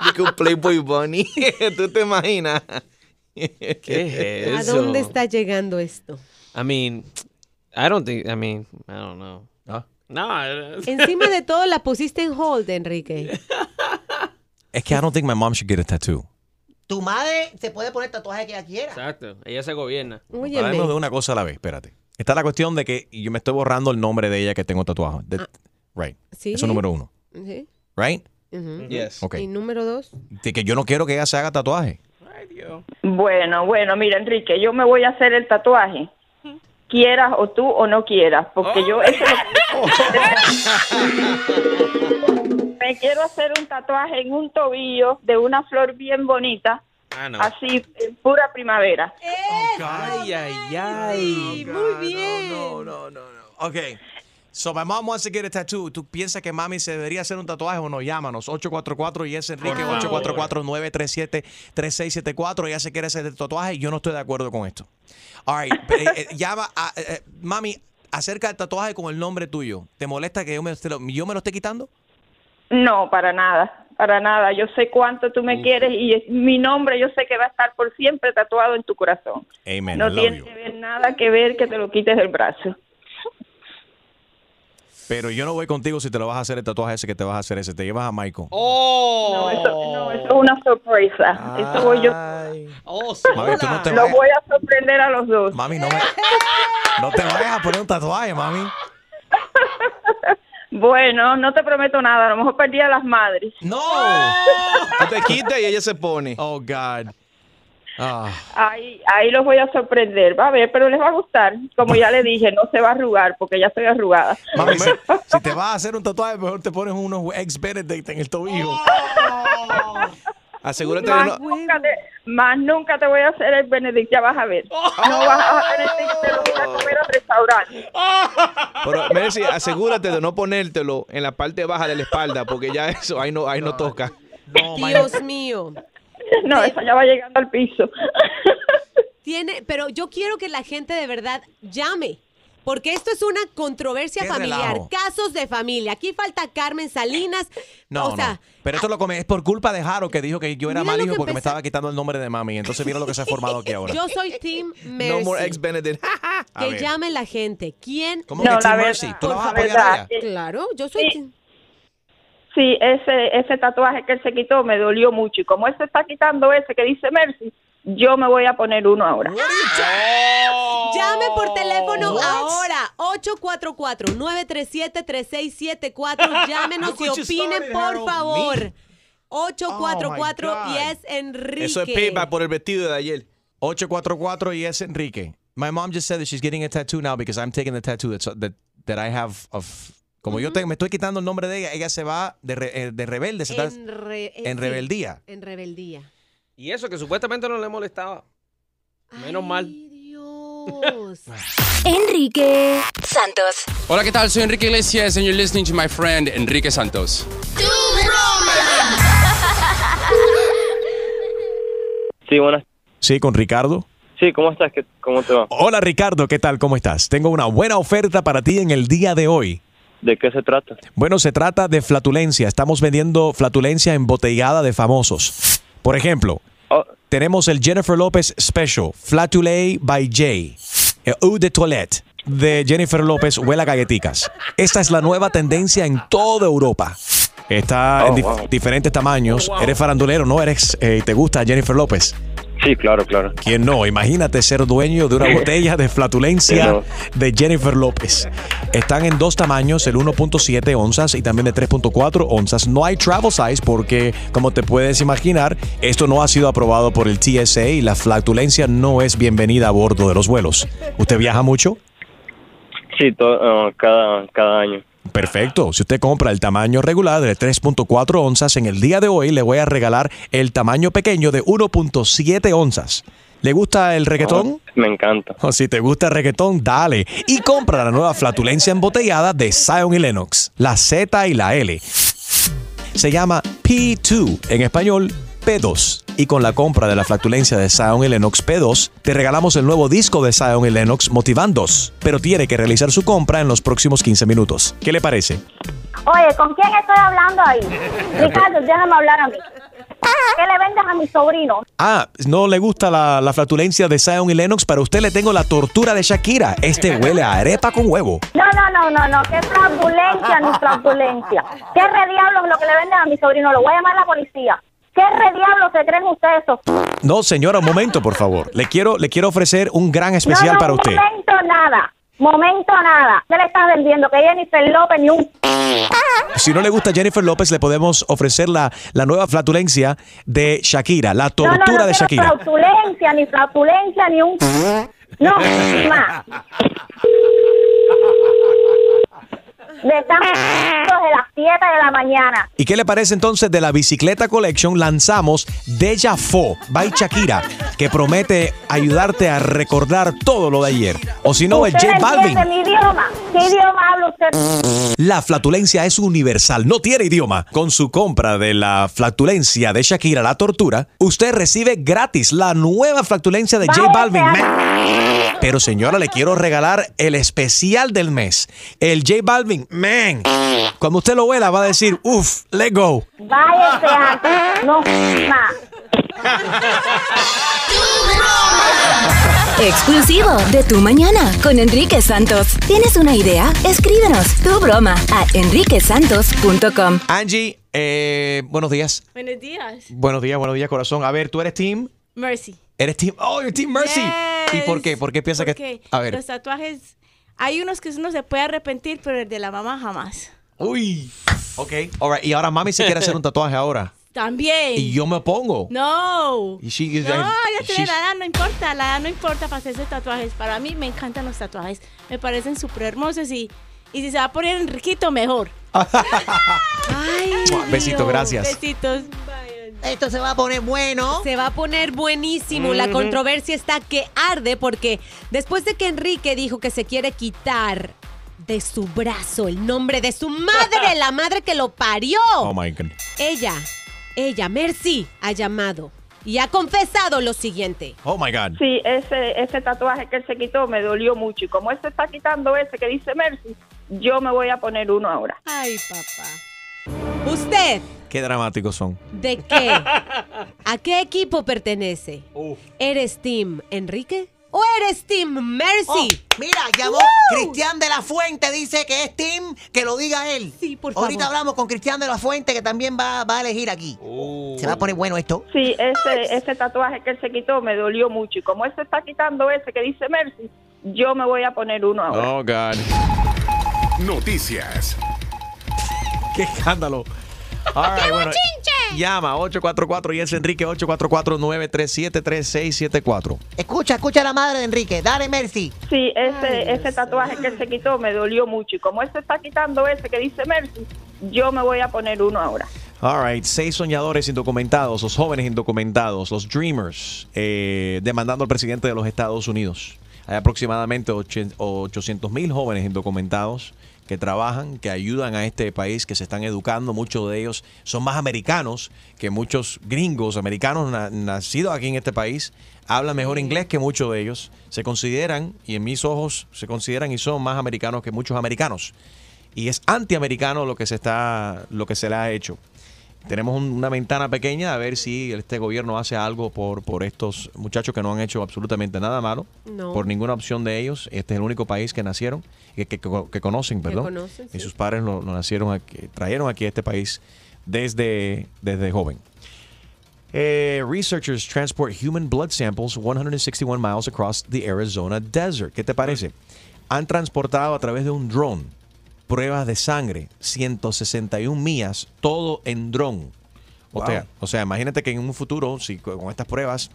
Dijo un Playboy Bunny. ¿Tú te imaginas? ¿Qué es ¿A eso? dónde está llegando esto? I mean, I don't think, I mean, I don't know. ¿Ah? No, Encima de todo la pusiste en hold, Enrique. Es que I don't think my mom should get a tattoo. Tu madre se puede poner tatuaje que ella quiera. Exacto, ella se gobierna. Hablemos de una cosa a la vez, espérate. Está la cuestión de que yo me estoy borrando el nombre de ella que tengo tatuado. De- right. ¿Sí? Eso es número uno. Sí. Right? Ujú. Yes. Ok. Y número dos. De que yo no quiero que ella se haga tatuaje. Bueno, bueno, mira, Enrique, yo me voy a hacer el tatuaje. Quieras o tú o no quieras, porque yo eso lo me quiero hacer un tatuaje en un tobillo de una flor bien bonita, Ah, no. así en pura primavera. Ay, ay, ay. muy bien. No, no, no, no. Ok. So my mom wants to get a tattoo. ¿Tú piensas que mami se debería hacer un tatuaje o no? Llámanos. 844 y es Enrique Por favor. 844-937-3674. Ella se quiere hacer el tatuaje. Yo no estoy de acuerdo con esto. All right. eh, eh, llama a, eh, eh, mami, acerca del tatuaje con el nombre tuyo. ¿Te molesta que yo me, lo, yo me lo esté quitando? No, para nada, para nada. Yo sé cuánto tú me quieres y es- mi nombre yo sé que va a estar por siempre tatuado en tu corazón. Amen. No love tiene you. que ver nada que ver que te lo quites del brazo. Pero yo no voy contigo si te lo vas a hacer el tatuaje ese que te vas a hacer ese. Te llevas a Michael. No, eso, no, eso es una sorpresa. Eso voy yo. Oh, Mami, tú no te Los vayas- voy a sorprender a los dos. Mami, no, me, no te vayas a poner un tatuaje, mami. Bueno, no te prometo nada. A lo mejor perdí a las madres. No. Tú te quitas y ella se pone. Oh, God. Ah. Ahí, ahí los voy a sorprender. Va a ver, pero les va a gustar. Como ya le dije, no se va a arrugar porque ya estoy arrugada. Mami, si, si te vas a hacer un tatuaje, mejor te pones unos ex Benedict en el tobillo. Asegúrate de Más, no. nunca te, más nunca te voy a hacer el Benedict, ya vas a ver. No vas a tener que te lo voy a comer al restaurante. Pero, Mercy, asegúrate de no ponértelo en la parte baja de la espalda, porque ya eso ahí no, ahí no toca. Dios mío. No, eso ya va llegando al piso. Tiene, pero yo quiero que la gente de verdad llame. Porque esto es una controversia Qué familiar, relajo. casos de familia. Aquí falta Carmen Salinas. No, o sea, no. Pero esto lo come, es por culpa de Jaro que dijo que yo era Mira mal lo hijo que porque me estaba quitando el nombre de mami. Entonces mira lo que se ha formado aquí ahora. yo soy Team Mercy. No more ex Benedict. A que ver. llame la gente. ¿Quién? ¿Cómo No, que la Team verdad, Mercy? ¿Tú la vas a la apoyar verdad, a ella? Claro, yo soy Sí. Team- Sí, ese, ese tatuaje que él se quitó me dolió mucho. Y como él se está quitando ese que dice Mercy, yo me voy a poner uno ahora. Llame por teléfono ahora. 844-937-3674. Llámenos y what you opinen, por favor. Me. 844 Oh, y es Enrique. Eso es payback por el vestido de ayer. 844 y es Enrique. My mom just said that she's getting a tattoo now because I'm taking the tattoo that's, that, that I have of... Como yo tengo, me estoy quitando el nombre de ella, ella se va de, re- eh, de rebelde, se está En, re- en rebeldía. En rebeldía. Y eso que supuestamente no le molestaba. Menos mal. Enrique Santos. Hola, ¿qué tal? Soy Enrique Iglesias and you're listening to my friend Enrique Santos. Sí, buenas. Sí, con Ricardo. Sí, ¿cómo estás? ¿Qué- ¿Cómo te va? Hola Ricardo, ¿qué tal? ¿Cómo estás? Tengo una buena oferta para ti en el día de hoy. ¿De qué se trata? Bueno, se trata de flatulencia. Estamos vendiendo flatulencia embotellada de famosos. Por ejemplo, tenemos el Jennifer Lopez Special, Flatulé by Jay. El Eau de Toilette de Jennifer López huele a galletitas. Esta es la nueva tendencia en toda Europa. Está en dif- diferentes tamaños. Eres farandulero, ¿no? Eres, eh, ¿Te gusta Jennifer López? Sí, claro, claro. ¿Quién no? Imagínate ser dueño de una botella de flatulencia de Jennifer López. Están en dos tamaños, el 1.7 onzas y también de 3.4 onzas. No hay travel size porque, como te puedes imaginar, esto no ha sido aprobado por el TSA y la flatulencia no es bienvenida a bordo de los vuelos. ¿Usted viaja mucho? Sí, to- uh, cada, cada año. Perfecto. Si usted compra el tamaño regular de 3.4 onzas, en el día de hoy le voy a regalar el tamaño pequeño de 1.7 onzas. ¿Le gusta el reggaetón? Me encanta. O si te gusta el reggaetón, dale. Y compra la nueva flatulencia embotellada de Zion y Lennox, la Z y la L. Se llama P2, en español P2. Y con la compra de la flatulencia de Zion y Lennox P2, te regalamos el nuevo disco de Zion y Lennox Motivandos. Pero tiene que realizar su compra en los próximos 15 minutos. ¿Qué le parece? Oye, ¿con quién estoy hablando ahí? Ricardo, déjame hablar a mí. ¿Qué le vendes a mi sobrino? Ah, no le gusta la, la flatulencia de Zion y Lennox. Para usted le tengo la tortura de Shakira. Este huele a arepa con huevo. No, no, no, no, no, qué fraudulencia, ni fraudulencia. ¿Qué re diablos lo que le venden a mi sobrino? Lo voy a llamar a la policía. ¿Qué re diablos se creen ustedes? No, señora, un momento, por favor. Le quiero, le quiero ofrecer un gran especial no, no, para usted. Momento nada, momento nada. ¿Qué le estás vendiendo? Que Jennifer López ni un... Si no le gusta Jennifer López, le podemos ofrecer la, la nueva flatulencia de Shakira, la No, no, tortura no de Shakira. fraudulencia, ni fraudulencia, ni un... No, más. De las 7 de la mañana. ¿Y qué le parece entonces de la bicicleta collection? Lanzamos Deja Fo by Shakira, que promete ayudarte a recordar todo lo de ayer. O si no, es ¿Usted J Balvin. mi idioma? ¿Qué idioma habla usted? La flatulencia es universal, no tiene idioma. Con su compra de la flatulencia de Shakira, la tortura, usted recibe gratis la nueva flatulencia de J Balvin. Man. Pero señora, le quiero regalar el especial del mes. El J Balvin, man. Cuando usted lo huela va a decir, uff, let go. Váyase. No, más. Exclusivo de Tu Mañana con Enrique Santos. ¿Tienes una idea? Escríbenos tu broma a enriquesantos.com. Angie, eh, buenos días. Buenos días. Buenos días, buenos días, corazón. A ver, ¿tú eres team? Mercy. ¿Eres team? Oh, you're team Mercy. ¿Y por qué? ¿Por qué piensas que...? A ver. los tatuajes, hay unos que uno se puede arrepentir, pero el de la mamá jamás. Uy. Ok. All right. Y ahora mami se quiere hacer un tatuaje ahora. También. Y yo me opongo. No. Y she- No, ya tiene la edad, no importa, la edad no importa para hacerse tatuajes. Para mí me encantan los tatuajes, me parecen súper hermosos y, y si se va a poner Enriquito, mejor. Ay, Besito, Dios. gracias. Besitos. Esto se va a poner bueno. Se va a poner buenísimo. La controversia está que arde porque después de que Enrique dijo que se quiere quitar de su brazo el nombre de su madre, la madre que lo parió. Oh my God. Ella, ella, Mercy, ha llamado y ha confesado lo siguiente. Oh my God. Sí, ese, ese tatuaje que él se quitó me dolió mucho. Y como él se está quitando ese que dice Mercy, yo me voy a poner uno ahora. Ay, papá. ¿Usted Qué dramáticos son. de qué? ¿A qué equipo pertenece? ¿Eres Team Enrique o eres Team Mercy? Oh, mira, llamó ¡Woo! Cristian de la Fuente, dice que es Tim, que lo diga él. Sí, por Ahorita favor. hablamos con Cristian de la Fuente, que también va, va a elegir aquí. Se va a poner bueno esto. Sí, ese, ese tatuaje que él se quitó me dolió mucho. Y como él se está quitando ese que dice Mercy, yo me voy a poner uno ahora. Oh, God. Noticias. Qué escándalo. All right, bueno, llama 844 y es Enrique 844-937-3674. Escucha, escucha a la madre de Enrique. Dale, Mercy. Sí, ese, ese tatuaje que él se quitó me dolió mucho. Y como él se está quitando ese que dice Mercy, yo me voy a poner uno ahora. All right, seis soñadores indocumentados, los jóvenes indocumentados, los dreamers, eh, demandando al presidente de los Estados Unidos. Hay aproximadamente 800 mil jóvenes indocumentados que trabajan, que ayudan a este país, que se están educando. Muchos de ellos son más americanos que muchos gringos, americanos na- nacidos aquí en este país. Hablan mejor inglés que muchos de ellos. Se consideran, y en mis ojos, se consideran y son más americanos que muchos americanos. Y es antiamericano lo que se está, lo que se le ha hecho. Tenemos un- una ventana pequeña a ver si este gobierno hace algo por, por estos muchachos que no han hecho absolutamente nada malo, No. por ninguna opción de ellos. Este es el único país que nacieron, que, que- que conocen, Que perdón. conocen, Y sus padres lo, lo nacieron aquí, trajeron aquí a este país desde, desde joven. Eh, researchers transport human blood samples 161 miles across the Arizona desert. ¿Qué te parece? Han transportado a través de un drone pruebas de sangre, 161 millas, todo en dron. O, Wow. sea, o sea, imagínate que en un futuro, si con estas pruebas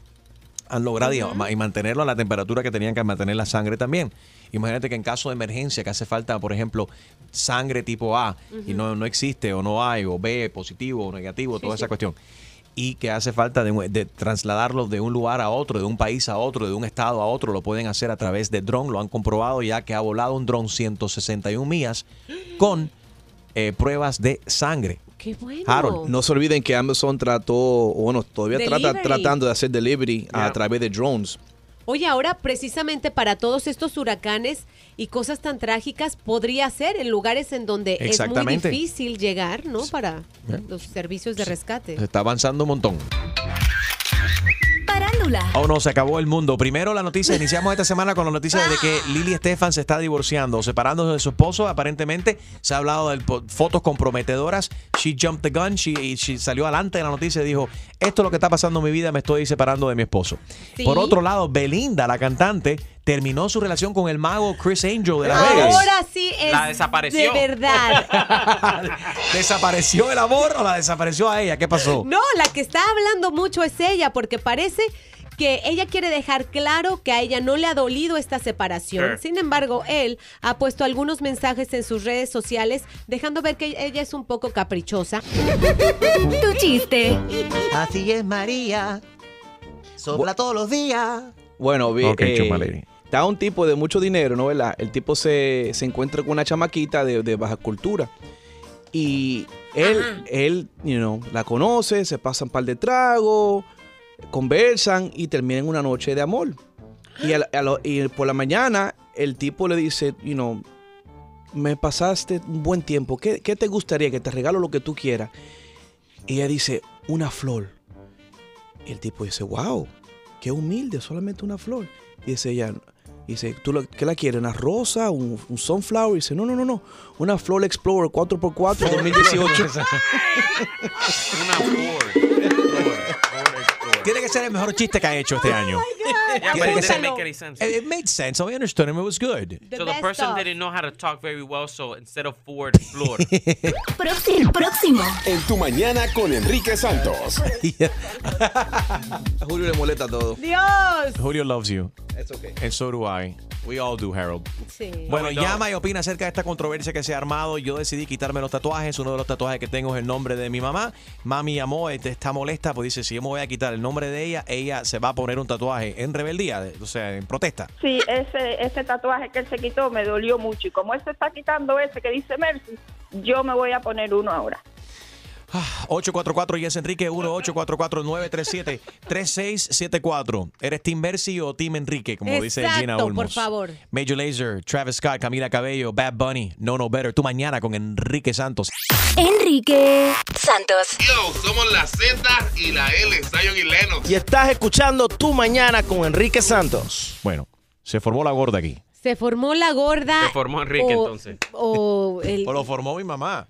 han logrado y, mantenerlo a la temperatura que tenían que mantener la sangre también. Imagínate que en caso de emergencia, que hace falta, por ejemplo, sangre tipo A y no, no existe o no hay, o B positivo o negativo, toda esa cuestión. Y que hace falta de, de trasladarlo de un lugar a otro, de un país a otro, de un estado a otro, lo pueden hacer a través de dron. Lo han comprobado ya que ha volado un dron 161 millas con eh, pruebas de sangre. Qué bueno. Harold, No se olviden que Amazon trató, o bueno, todavía trata Delivery. tratando de hacer delivery a través de drones. Oye, ahora precisamente para todos estos huracanes y cosas tan trágicas, podría ser en lugares en donde es muy difícil llegar, ¿no? Para los servicios de rescate. se está avanzando un montón. Farándula. Oh no, se acabó el mundo. Primero la noticia, iniciamos esta semana con la noticia de que Lily Estefan se está divorciando, separándose de su esposo. Aparentemente se ha hablado de fotos comprometedoras. She jumped the gun, she, salió adelante de la noticia y dijo, esto es lo que está pasando en mi vida, me estoy separando de mi esposo. Sí. Por otro lado, Belinda, la cantante, terminó su relación con el mago Chris Angel de Las Vegas. Ahora sí es La desapareció. de verdad. ¿Desapareció el amor o la desapareció a ella? ¿Qué pasó? No, la que está hablando mucho es ella, porque parece que ella quiere dejar claro que a ella no le ha dolido esta separación. Sin embargo, él ha puesto algunos mensajes en sus redes sociales, dejando ver que ella es un poco caprichosa. Tu chiste. Así es, María. Sopla todos los días. Bueno, vi, Ok, eh. Está un tipo de mucho dinero, ¿no? ¿verdad? El tipo se, se encuentra con una chamaquita de, de baja cultura. Y él, Ajá. él, you know, la conoce, se pasan un par de tragos, conversan y terminan una noche de amor. Y, a la- a lo- y por la mañana el tipo le dice, you know, me pasaste un buen tiempo, ¿qué, qué te gustaría? Que te regalo lo que tú quieras. Y ella dice, una flor. Y el tipo dice, wow, qué humilde, solamente una flor. Y dice ella, dice, ¿tú lo- qué la quieres? ¿Una rosa? ¿Un, un sunflower? Y dice, no, no, no, no, una Flor Explorer 4x4 2018. Una Ford. Tiene que ser el mejor chiste que ha hecho este año. Yeah, but it didn't make any sense. It, it made sense. I understood him. It was good. The so the person of. didn't know how to talk very well, so instead of Ford, Floor. Próximo. Próximo. En tu mañana con Enrique Santos. A Julio le molesta todo. Dios. Julio loves you. It's okay. And so do I. We all do, Harold. Sí. Bueno, llama y opina acerca de esta controversia que se ha armado. Yo decidí quitarme los tatuajes. Uno de los tatuajes que tengo es el nombre de mi mamá. Mami llamó, este, está molesta, pues dice, si yo me voy a quitar el nombre de ella, ella se va a poner un tatuaje en rebeldía, o sea, en protesta. Sí, ese, ese tatuaje que él se quitó me dolió mucho. Y como él se está quitando ese que dice Mercy, yo me voy a poner uno ahora. 844 Yes Enrique 1-844-937-3674. ¿Eres Team Mercy o Team Enrique? Como dice Gina Olmos. por favor. Major Lazer, Travis Scott, Camila Cabello, Bad Bunny, No No Better. Tú mañana con Enrique Santos. Enrique Santos. Yo, somos la Z y la L, Zion y Lennox. Y estás escuchando Tu Mañana con Enrique Santos. Bueno, Se formó la gorda aquí. Se formó la gorda. Se formó Enrique, o- entonces. O el, O lo formó mi mamá.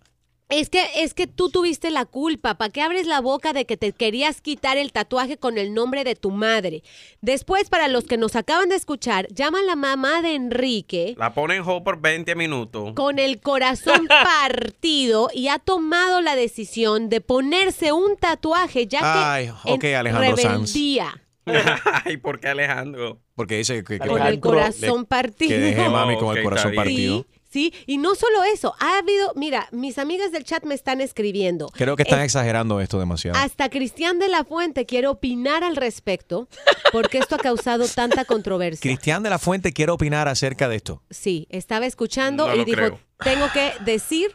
Es que, es que tú tuviste la culpa. ¿Para qué abres la boca de que te querías quitar el tatuaje con el nombre de tu madre? Después, para los que nos acaban de escuchar, llaman la mamá de Enrique La ponen hold por 20 minutos. con el corazón partido y ha tomado la decisión de ponerse un tatuaje ya que Ay, ok, en Alejandro Sanz. rebeldía. Ay, ¿por qué Alejandro? Porque dice que, que- Con el corazón le- partido. Que mami con el corazón partido. Sí, y no solo eso, ha habido, mira, mis amigas del chat me están escribiendo. Creo que están Eh, exagerando esto demasiado. Hasta Cristian de la Fuente quiere opinar al respecto porque esto ha causado tanta controversia. Cristian de la Fuente quiere opinar acerca de esto. Sí, estaba escuchando No y dijo, creo. tengo que decir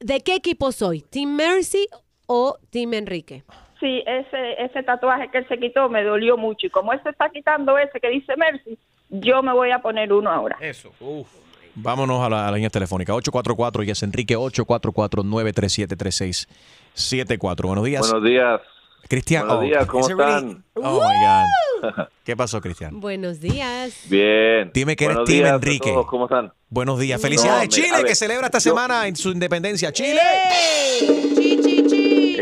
de qué equipo soy, Team Mercy o Team Enrique. Sí, ese, ese tatuaje que él se quitó me dolió mucho. Y como él se está quitando ese que dice Mercy, yo me voy a poner uno ahora. Eso. Uf. Vámonos a la, a la línea telefónica. 844 y es Enrique 844-937-3674. Buenos días. Buenos días. Cristian. Buenos oh, días, ¿cómo it really- están? Oh my God. ¿Qué pasó, Cristian? Buenos días. Bien. Dime que eres Buenos Team Enrique. todos, ¿Cómo están? Buenos días. Felicidades, No, me- Chile, ver, que celebra esta yo- semana en su independencia. Chile.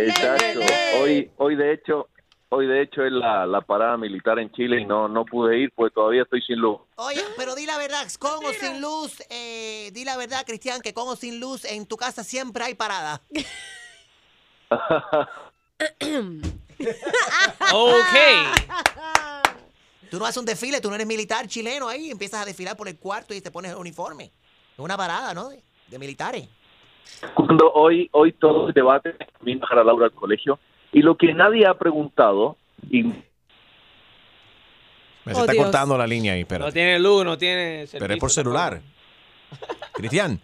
Exacto. Hoy, hoy de hecho, hoy de hecho es la, la parada militar en Chile y no, no pude ir pues todavía estoy sin luz. Oye, pero di la verdad, con o sin luz, eh, di la verdad, Cristian, que con o sin luz en tu casa siempre hay parada. Ok. Tú no haces un desfile, tú no eres militar chileno ahí, empiezas a desfilar por el cuarto y te pones el uniforme. Es una parada, ¿no? De, de militares. Cuando hoy, hoy todo el debate vino a Laura al colegio y lo que nadie ha preguntado y Me se Oh, está Dios. cortando la línea ahí, espérate. No tiene luz, no tiene Pero es por servicio celular. Cristian.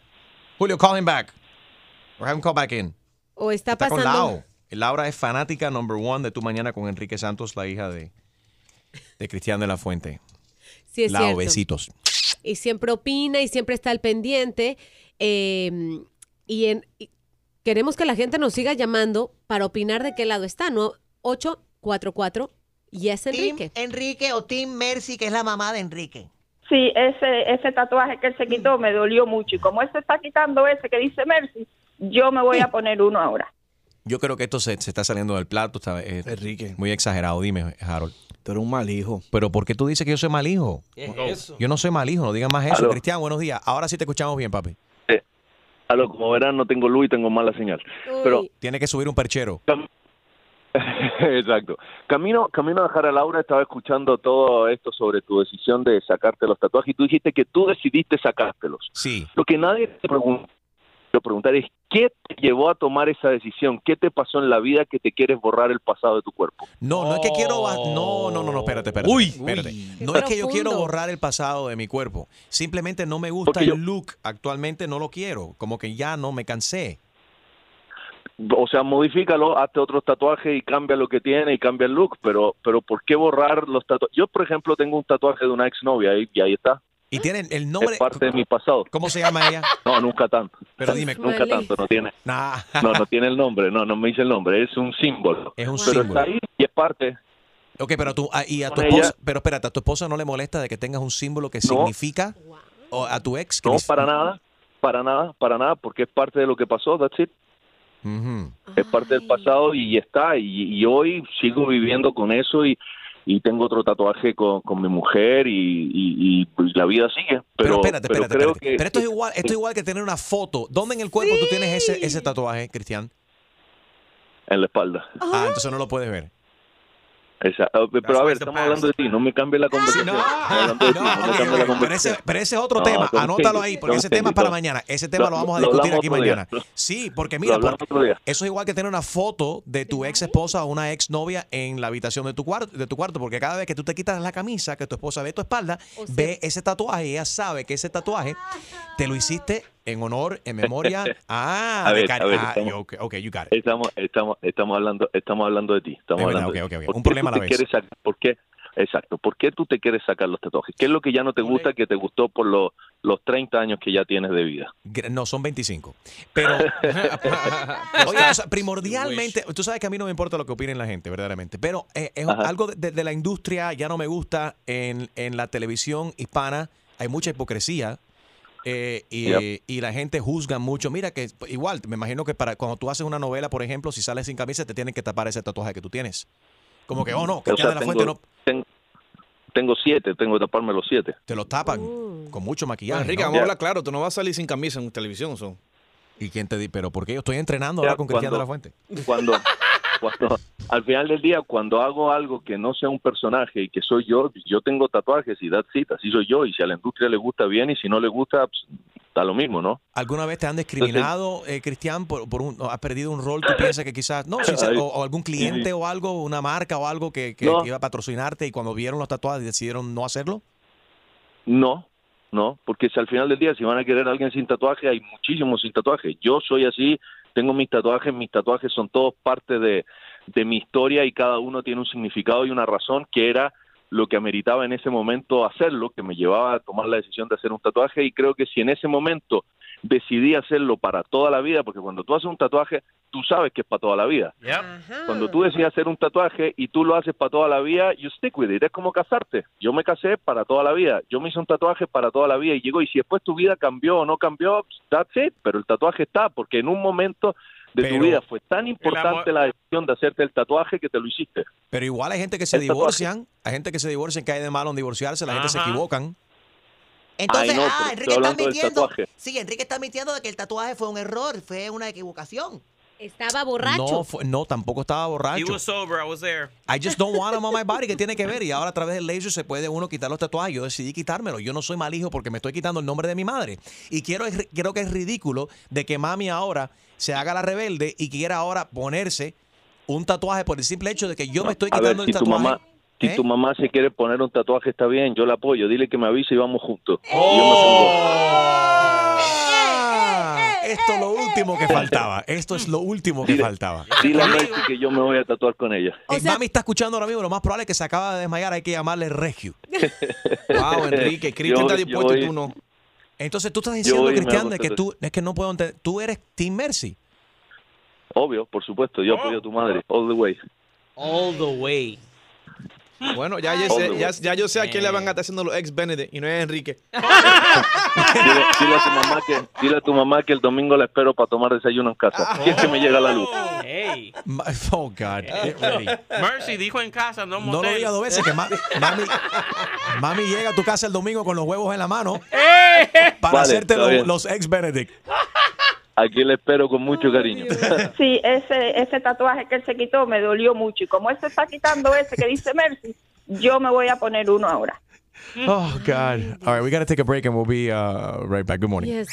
Julio, call him back. Or have him call back in. O está, Está con pasando. Lau. Laura es fanática number one de Tu Mañana con Enrique Santos, la hija de, de Cristian de la Fuente. Sí, es Lau, cierto. besitos. y siempre opina y siempre está al pendiente. eh, y, en- y queremos que la gente nos siga llamando para opinar de qué lado está, ¿no? 844 Yes Enrique. Team Enrique o Team Mercy, que es la mamá de Enrique. Sí, ese, ese tatuaje que él se quitó me dolió mucho. Y como él se está quitando ese que dice Mercy, yo me voy a poner uno ahora. Yo creo que esto se, se está saliendo del plato. Está, eh, Enrique. Muy exagerado. Dime, Harold. Tú eres un mal hijo. Pero ¿por qué tú dices que yo soy mal hijo? ¿Qué es eso? Yo no soy mal hijo, no digas más eso. Aló. Cristian, buenos días. Ahora sí te escuchamos bien, papi. Aló, como verán no tengo luz y tengo mala señal. Pero Tiene que subir un perchero. Exacto. Camino, camino a dejar a Laura, estaba escuchando todo esto sobre tu decisión de sacarte los tatuajes y tú dijiste que tú decidiste sacártelos. Sí. Lo que nadie te pregunta, quiero preguntar es ¿qué te llevó a tomar esa decisión? ¿Qué te pasó en la vida que te quieres borrar el pasado de tu cuerpo? No, no es que quiero. ba- No, no, no, no, espérate, espérate. Uy. espérate. Uy. No es que yo quiero borrar el pasado de mi cuerpo. Simplemente no me gusta el look. Actualmente no lo quiero. Como que ya no me cansé. O sea, modifícalo, hazte otros tatuajes y cambia lo que tiene y cambia el look, pero pero ¿por qué borrar los tatuajes? Yo, por ejemplo, tengo un tatuaje de una exnovia y, y ahí está. Y tienen el nombre. Es parte de mi pasado. ¿Cómo se llama ella? No, nunca tanto. Pero dime. Nunca tanto, no tiene. Nah. No, no tiene el nombre, no, no me dice el nombre, es un símbolo. Es un pero símbolo. está ahí y es parte. Ok, pero tú, ah, y a tu esposa, pero espérate, ¿a tu esposa no le molesta de que tengas un símbolo que No. significa? ¿O a tu ex? que No, para nada, para nada, para nada, porque es parte de lo que pasó, that's it. Es parte del pasado y está, y, y hoy sigo viviendo con eso y, y tengo otro tatuaje con, con mi mujer y, y- y, pues la vida sigue. Pero, Pero espérate, pero espérate, creo espérate. que Pero esto es igual, esto es igual que tener una foto. ¿Dónde en el cuerpo tú tienes ese, ese tatuaje, Cristian? en la espalda. Ah, entonces no lo puedes ver. Esa- ah, pero a ver, estamos hablando de ti, no me cambies la conversación. Estamos hablando de ti, no, me cambies la Pero ese, conversación. pero ese es otro No, tema. Anótalo ahí, porque ese tema es para mañana. Ese tema Lo- lo vamos a discutir aquí día. mañana. Sí, porque mira, porque eso es igual que tener una foto de tu ex esposa o una ex novia en la habitación de tu cuarto, de tu cuarto, porque cada vez que tú te quitas la camisa, que tu esposa ve tu espalda, ve ese tatuaje y ella sabe que ese tatuaje te lo hiciste en honor, en memoria. Ah, A de ver, a ver, ah, estamos- yo- ok, ok, you got it. Estamos, estamos, estamos hablando, estamos hablando de ti. Estamos verdad, hablando de ok, ti. ok, ok. ¿Por Un problema a la te vez. sacar- ¿Por qué? Exacto. ¿Por qué tú te quieres sacar los tatuajes? ¿Qué es lo que ya no te gusta que te gustó por lo- los 30 años que ya tienes de vida? No, son 25. Pero, oye, o sea, primordialmente, tú sabes que a mí no me importa lo que opinen la gente, verdaderamente. Pero eh, es Ajá. algo de, de la industria ya no me gusta. En, en la televisión hispana hay mucha hipocresía. Eh, y, Yep. y la gente juzga mucho. Mira que igual, me imagino que para cuando tú haces una novela, por ejemplo, si sales sin camisa, te tienen que tapar ese tatuaje que tú tienes. Como que, oh no, que O sea, de la tengo, fuente no. ten- tengo siete, tengo que taparme los siete. Te lo tapan con mucho maquillaje. Enrique, ¿no? vamos a hablar claro, tú no vas a salir sin camisa en televisión. so. ¿Y quién te di? Pero porque yo estoy entrenando Ya, ahora con Cristian de la Fuente. Cuando, cuando, al final del día, cuando hago algo que no sea un personaje y que soy yo, yo tengo tatuajes y that's it, así soy yo. Y si a la industria le gusta bien y si no le gusta, pues, da lo mismo, ¿no? ¿Alguna vez te han discriminado, eh, Cristian, por, por un, has perdido un rol que piensas que quizás, no, o, o algún cliente sí. o algo, una marca o algo que, que- No. que iba a patrocinarte y cuando vieron los tatuajes decidieron no hacerlo? No, no, porque si al final del día, si van a querer a alguien sin tatuaje, hay muchísimos sin tatuaje. Yo soy así, tengo mis tatuajes, mis tatuajes son todos parte de, de mi historia y cada uno tiene un significado y una razón que era lo que ameritaba en ese momento hacerlo, que me llevaba a tomar la decisión de hacer un tatuaje. Y creo que si en ese momento decidí hacerlo para toda la vida, porque cuando tú haces un tatuaje, tú sabes que es para toda la vida. Cuando tú decides hacer un tatuaje y tú lo haces para toda la vida, you stick with it. Es como casarte. Yo me casé para toda la vida. Yo me hice un tatuaje para toda la vida y llegó. Y si después tu vida cambió o no cambió, that's it. Pero el tatuaje está, porque en un momento de Pero- tu vida fue tan importante la decisión de hacerte el tatuaje que te lo hiciste. Pero igual hay gente que se El tatuaje. divorcian, hay gente que se divorcian, que hay de malo en divorciarse, la gente se equivocan. Entonces, Ay, no, ah, Enrique está mintiendo. Sí, Enrique está mintiendo de que el tatuaje fue un error, fue una equivocación. Estaba No, fue- no, tampoco estaba He borracho. was sober, I was there. I just don't want them on my body. ¿Qué tiene que ver? Y ahora a través del laser se puede uno quitar los tatuajes. Yo decidí quitármelo. Yo no soy mal hijo porque me estoy quitando el nombre de mi madre. Y quiero, creo que es ridículo de que mami ahora se haga la rebelde y quiera ahora ponerse un tatuaje por el simple hecho de que yo me estoy A ver, quitando si el tu tatuaje. mamá, si ¿Eh? tu mamá se quiere poner un tatuaje, está bien, yo la apoyo. Dile que me avise y vamos juntos. Y yo me Ah, Esto es lo último que faltaba. Esto es lo último que faltaba. Dile a Mercy que yo me voy a tatuar con ella. Eh, mami está escuchando ahora mismo. Lo más probable es que se acaba de desmayar. Hay que llamarle Regio. Wow, Enrique, Cristian está dispuesto y tú no. Entonces tú estás diciendo, y Cristian, de que tú, es que no puedo entender. Tú eres Team Mercy. Obvio, por supuesto, yo apoyo a tu madre, all the way. All the way. Bueno, ya, ya, sé, ya, ya yo sé a quién le van a estar haciendo los ex Benedict y no es Enrique. Dile, dile a tu mamá que, dile a tu mamá que el domingo la espero para tomar desayuno en casa. Si es que me llega la luz. Hey. Oh, God. Get ready. Mercy dijo en casa, no No lo motel. digas dos veces, que ma- mami, mami llega a tu casa el domingo con los huevos en la mano para Vale, hacerte está lo- bien. los ex Benedict. Aquí le espero con mucho cariño. Sí, ese, ese tatuaje que él se quitó me dolió mucho. Y como él se está quitando ese que dice Mercy, yo me voy a poner uno ahora. Oh, God. All right, we got to take a break and we'll be uh, right back. Good morning.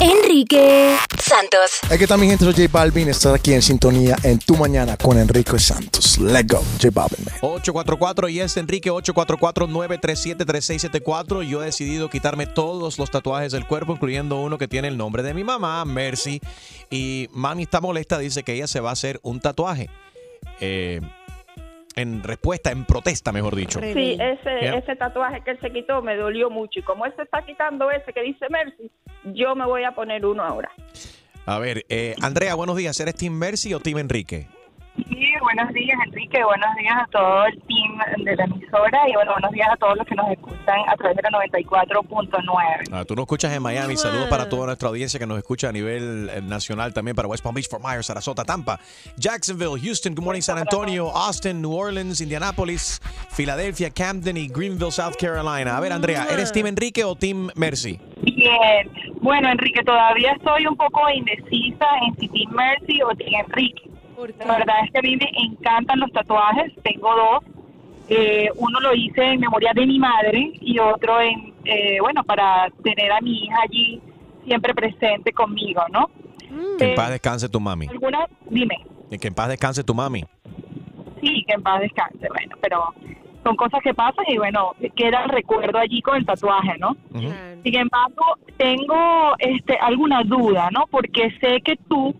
Enrique Santos. Aquí está mi gente, soy J Balvin. Estás aquí en sintonía en tu mañana con Enrique Santos. Let's go, J Balvin. man. 844 y es Enrique 844-937-3674. Yo he decidido quitarme todos los tatuajes del cuerpo, incluyendo uno que tiene el nombre de mi mamá, Mercy. Y mami está molesta, dice que ella se va a hacer un tatuaje. Eh, en respuesta, en protesta, mejor dicho. Sí, ese, Yeah. ese tatuaje que él se quitó me dolió mucho. Y como él se está quitando ese que dice Mercy, yo me voy a poner uno ahora. A ver, eh, Andrea, buenos días. ¿Eres Team Mercy o Team Enrique? Sí, buenos días Enrique, buenos días a todo el team de la emisora y bueno, buenos días a todos los que nos escuchan a través de la 94.9. Ah, tú nos escuchas en Miami. Saludos para toda nuestra audiencia que nos escucha a nivel eh, nacional también para West Palm Beach, Fort Myers, Sarasota, Tampa, Jacksonville, Houston, Good Morning San Antonio, Austin, New Orleans, Indianapolis, Filadelfia, Camden y Greenville, South Carolina. A ver, Andrea, ¿eres Team Enrique o Team Mercy? Bien, bueno Enrique, todavía estoy un poco indecisa en si Team Mercy o Team Enrique. La verdad es que a mí me encantan los tatuajes, tengo dos. Eh, uno lo hice en memoria de mi madre y otro en, eh, bueno, para tener a mi hija allí siempre presente conmigo, ¿no? Que en Eh, paz descanse tu mami. ¿Alguna? Dime. Que en paz descanse tu mami. Sí, que en paz descanse, bueno, pero son cosas que pasan y bueno, queda el recuerdo allí con el tatuaje, ¿no? Sin embargo, tengo este, alguna duda, ¿no? Porque sé que tú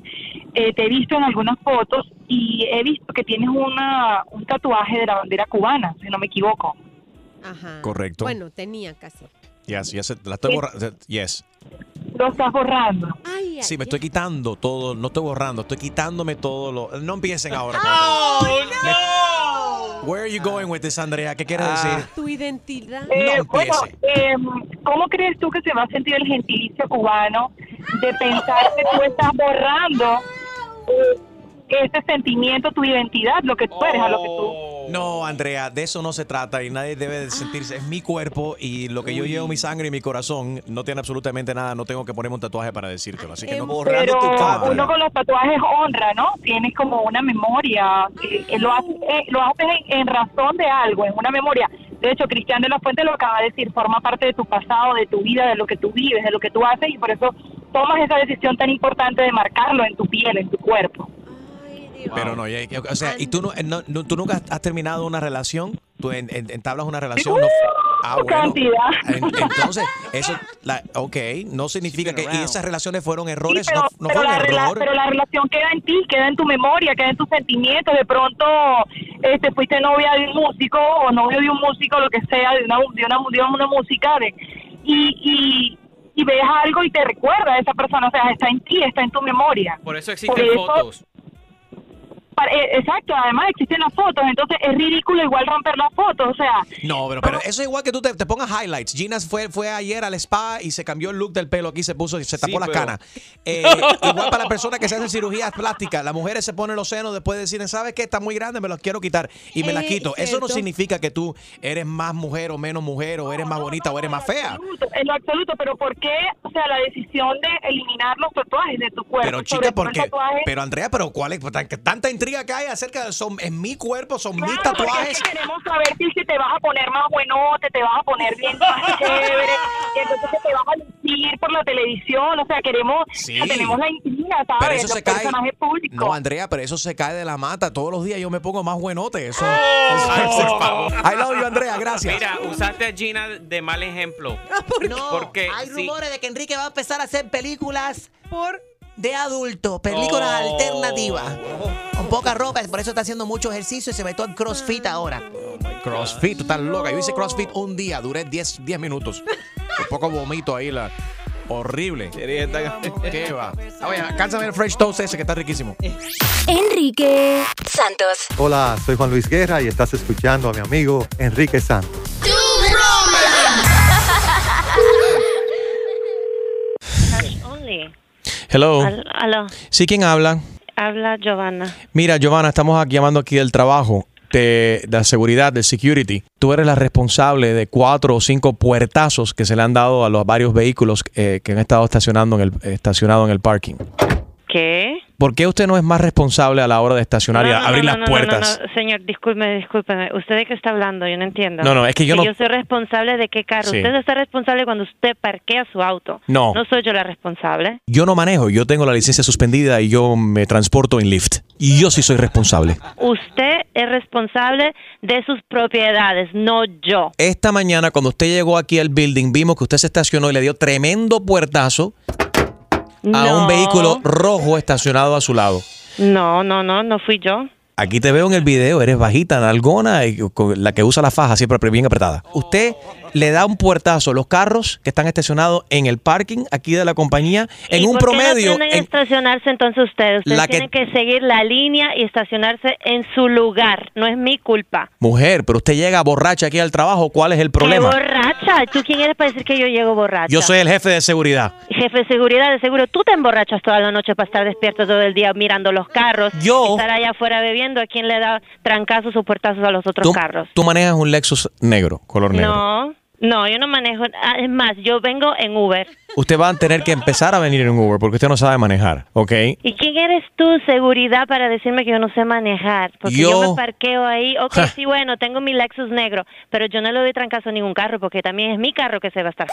eh, te he visto en algunas fotos y he visto que tienes una, un tatuaje de la bandera cubana, si no me equivoco. Ajá. Correcto. Bueno, tenía casi. Yes, yes, la estoy borrando. Yes. Lo estás borrando. Ay, ay, Sí, me estoy quitando todo, no estoy borrando, estoy quitándome todo lo. No empiecen ahora. Oh, no. Where are you going with this, Andrea? ¿Qué quieres decir? Tu identidad. Eh, No bueno, eh, ¿cómo crees tú que se va a sentir el gentilicio cubano de pensar que tú estás borrando eh, ese sentimiento, tu identidad, lo que tú eres, a lo que tú... No, Andrea, de eso no se trata y nadie debe de sentirse. Es mi cuerpo y lo que yo llevo, mi sangre y mi corazón, no tiene absolutamente nada. No tengo que ponerme un tatuaje para decírtelo. Así que no Pero uno con los tatuajes honra, ¿no? Tienes como una memoria, eh, eh, lo haces, eh, lo haces en, en razón de algo, en una memoria. De hecho, Cristian de la Fuente lo acaba de decir, forma parte de tu pasado, de tu vida, de lo que tú vives, de lo que tú haces y por eso tomas esa decisión tan importante de marcarlo en tu piel, en tu cuerpo. Pero no, ya- o sea, ¿y tú, no, no- no- tú nunca has terminado una relación? ¿Tú en- en- entablas una relación? No, ah, bueno. cantidad. En- entonces, eso, la, ok, no significa que y esas relaciones fueron errores, pero, no, no pero fue un la rela- error. pero la relación queda en ti, queda en tu memoria, queda en tus sentimientos. De pronto este, fuiste novia de un músico o novio de un músico, lo que sea, de una, de una, de una música, de, y, y, y ves algo y te recuerda a esa persona. O sea, está en ti, está en tu memoria. Por eso existen Por eso- fotos. Eh, Exacto, además existen las fotos, entonces es ridículo igual romper las fotos, o sea, No, pero, pero eso es igual que tú te, te pongas highlights. Gina fue, fue ayer al spa y se cambió el look del pelo aquí, se puso y se tapó las pero- canas. Eh, igual para las personas que se hacen cirugías plásticas, las mujeres se ponen los senos después de decir, ¿sabes qué? Está muy grande, me los quiero quitar y me las Eh, quito. Eso no significa que tú eres más mujer o menos mujer o eres más bonita o eres más fea. en lo absoluto, pero ¿por qué, o sea, la decisión de eliminar los tatuajes de tu cuerpo? Pero chica, porque, tatuaje? pero Andrea, pero cuál es Tan- tanta intriga que hay acerca de son en mi cuerpo, son mis Claro, tatuajes. es que queremos saber si, si te vas a poner más buenote, te vas a poner bien más chévere, y entonces que te vas a lucir por la televisión, o sea, queremos, Sí. tenemos la intriga, ¿sabes? Pero eso Los se cae. No, Andrea, pero eso se cae de la mata. Todos los días yo me pongo más buenote. Eso. Oh. I love you, Andrea. Gracias. Mira, usaste a Gina de mal ejemplo. No, Porque hay sí. rumores de que Enrique va a empezar a hacer películas por de adulto, películas Oh. alternativas. Con poca ropa, por eso está haciendo mucho ejercicio y se metió en CrossFit ahora. CrossFit, tú estás loca. Yo hice CrossFit un día, duré 10, 10 minutos. Un poco vomito ahí, la. Horrible. ¿Qué va? Ah, Oye, el French Toast ese que está riquísimo. Enrique Santos. Hola, soy Juan Luis Guerra y estás escuchando a mi amigo Enrique Santos. Only. Hello. Al- aló, ¿Sí quién habla? habla Giovanna. Mira, Giovanna, estamos aquí llamando aquí del trabajo, de, de la seguridad, del security. Tú eres la responsable de cuatro o cinco puertazos que se le han dado a los varios vehículos eh, que han estado estacionando en el, estacionado en el parking. ¿Qué? ¿Por qué usted no es más responsable a la hora de estacionar y No, no, abrir no, las no, no, puertas? no, no, Señor, discúlpeme, discúlpeme. ¿Usted de qué está hablando? Yo no entiendo. No, no, es que yo no- soy responsable de qué carro. Sí. Usted está responsable cuando usted parquea su auto. No. No soy yo la responsable. Yo no manejo, yo tengo la licencia suspendida y yo me transporto en Lyft. Y yo sí soy responsable. Usted es responsable de sus propiedades, no yo. Esta mañana, cuando usted llegó aquí al building, vimos que usted se estacionó y le dio tremendo puertazo a un vehículo rojo estacionado a su lado. No, no, no, no fui yo. Aquí te veo en el video, eres bajita, nalgona, y con la que usa la faja siempre bien apretada. Usted le da un puertazo a los carros que están estacionados en el parking aquí de la compañía en ¿Y un por qué promedio. no tienen en- estacionarse entonces ustedes? Ustedes La que- tienen que seguir la línea y estacionarse en su lugar. No es mi culpa. Mujer, pero usted llega borracha aquí al trabajo, ¿cuál es el problema? ¿Qué borracha? ¿Tú quién eres para decir que yo llego borracha? Yo soy el jefe de seguridad. Jefe de seguridad, de seguro tú te emborrachas toda la noche para estar despierto todo el día mirando los carros. Yo- Estar allá afuera bebiendo. ¿A quién le da trancazos o puertazos a los otros Tú, carros? tú manejas un Lexus negro, color negro. No, no, yo no manejo. ah, Es más, yo vengo en Uber. Usted va a tener que empezar a venir en Uber porque usted no sabe manejar, ¿ok? ¿Y quién eres tú, seguridad, para decirme que yo no sé manejar? Porque yo, Yo- me parqueo ahí. Ok, Ja. sí, bueno, tengo mi Lexus negro, pero yo no le doy trancazo a ningún carro porque también es mi carro que se va a estar.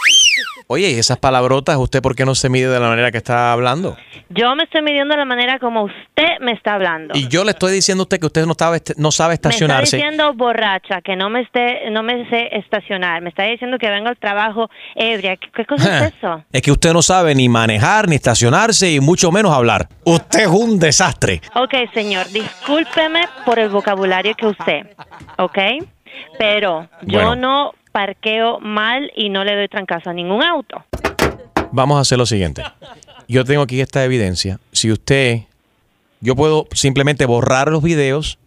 Oye, ¿y esas palabrotas, ¿usted por qué no se mide de la manera que está hablando? Yo me estoy midiendo la manera como usted me está hablando. Y yo le estoy diciendo a usted que usted no sabe, no sabe Me está estacionarse. diciendo borracha, que no me esté, no me sé estacionar. Me está diciendo que vengo al trabajo ebria. ¿Qué, qué cosa es eso? Es que usted no sabe ni manejar, ni estacionarse y mucho menos hablar. Usted es un desastre. Ok, señor, discúlpeme por el vocabulario que usé, ¿ok? Pero yo Bueno. no parqueo mal y no le doy trancazo a ningún auto. Vamos a hacer lo siguiente. Yo tengo aquí esta evidencia. Si usted, yo puedo simplemente borrar los videos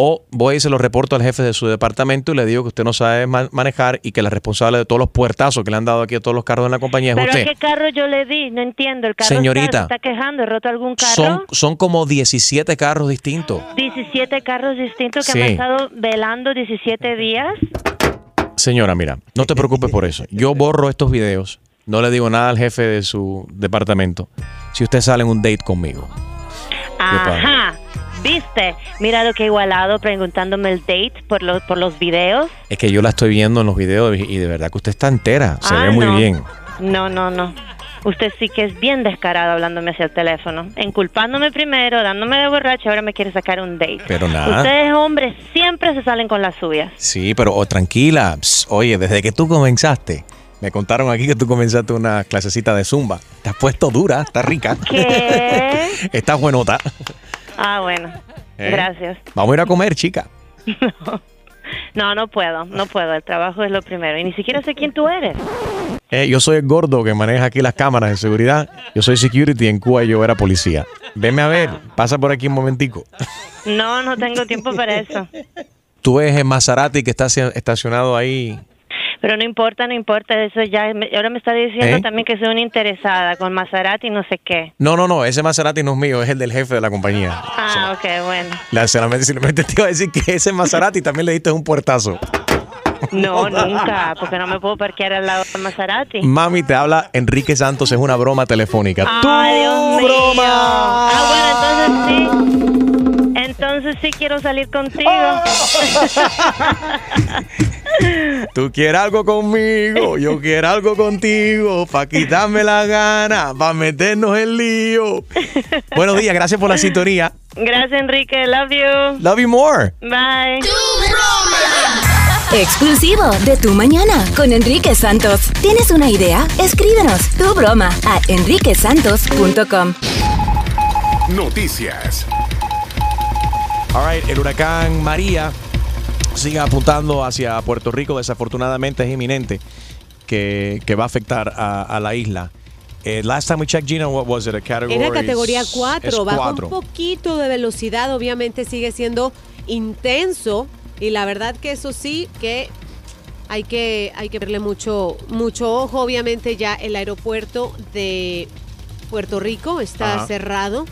o voy y se los reporto al jefe de su departamento y le digo que usted no sabe ma- manejar y que la responsable de todos los puertazos que le han dado aquí a todos los carros en la compañía es ¿Pero usted. qué carro yo le di? No entiendo. ¿El carro Señorita. está, se está quejando? ¿He roto algún carro? Son, son como 17 carros distintos. 17 carros distintos que Sí. han estado velando 17 días. Señora, mira, no te preocupes por eso. Yo borro estos videos, no le digo nada al jefe de su departamento. Si usted sale en un date conmigo. Ajá. ¿Viste? Mira lo que he igualado preguntándome el date por los, por los videos. Es que yo la estoy viendo en los videos y y de verdad que usted está entera. Se Ah, ve muy no. bien. No, no, no. Usted sí que es bien descarado hablándome hacia el teléfono. Enculpándome primero, dándome de borracha, ahora me quiere sacar un date. Pero nada. Ustedes, hombres, siempre se salen con las suyas. Sí, pero oh, tranquila. Oye, desde que tú comenzaste, me contaron aquí que tú comenzaste una clasecita de zumba. Te has puesto dura, está rica. ¿Qué? Estás buenota. Ah, bueno. ¿Eh? Gracias. Vamos a ir a comer, chica. No, no puedo, no puedo. El trabajo es lo primero. Y ni siquiera sé quién tú eres. Eh, yo soy el gordo que maneja aquí las cámaras de seguridad. Yo soy security en Cuba y yo era policía. Venme a ver, pasa por aquí un momentico. No, no tengo tiempo para eso. Tú ves el Maserati que está estaci- estacionado ahí. Pero no importa, no importa. Eso ya. me- ahora me está diciendo ¿Eh? también que soy una interesada con Maserati y no sé qué. No, no, no, ese Maserati no es mío, es el del jefe de la compañía. Ah, ok, bueno. La, solamente, simplemente te iba a decir que ese Maserati también le diste un puertazo. No, nunca, porque no me puedo parquear al lado de Maserati. Mami, te habla Enrique Santos, es una broma telefónica. Ay, Dios mío. Ah, bueno, entonces sí. Entonces sí quiero salir contigo. Tú quieres algo conmigo, yo quiero algo contigo, para quitarme la gana, para meternos en lío. Buenos días, gracias por la sintonía. Gracias, Enrique. Love you. Love you more. Bye. Exclusivo de Tu Mañana con Enrique Santos. ¿Tienes una idea? Escríbenos tu broma a enriquesantos.com. Noticias. All right, el huracán María sigue apuntando hacia Puerto Rico. Desafortunadamente es inminente que, que va a afectar a, a la isla. Eh, last time we checked, Gina, what was it? A category? Era categoría es 4, bajó cuatro. un poquito de velocidad, obviamente sigue siendo intenso y la verdad que eso sí que hay que hay que verle mucho mucho ojo, obviamente ya el aeropuerto de Puerto Rico está Ajá. cerrado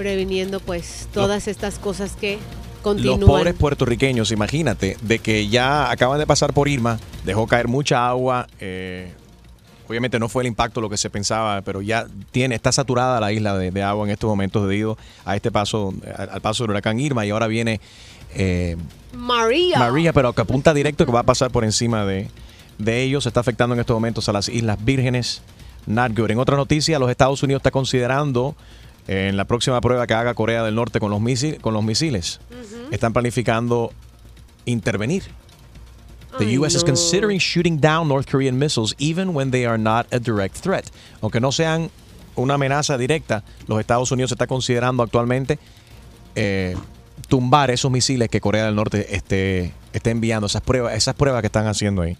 previniendo pues todas estas cosas que continúan. Los pobres puertorriqueños, imagínate, de que ya acaban de pasar por Irma, dejó caer mucha agua. eh, obviamente no fue el impacto lo que se pensaba, pero ya tiene, está saturada la isla de, de agua en estos momentos debido a este paso, al, al paso del huracán Irma y ahora viene eh, María. María, pero que apunta directo que va a pasar por encima de, de ellos. Se está afectando en estos momentos a las Islas Vírgenes. Not good. En otra noticia, los Estados Unidos está considerando en la próxima prueba que haga Corea del Norte con los, misi- con los misiles, están planificando intervenir. The Ay, U.S. is no. considering shooting down North Korean missiles even when they are not a direct threat. Aunque no sean una amenaza directa, los Estados Unidos está considerando actualmente eh, tumbar esos misiles que Corea del Norte esté, esté enviando, esas pruebas, esas pruebas que están haciendo ahí.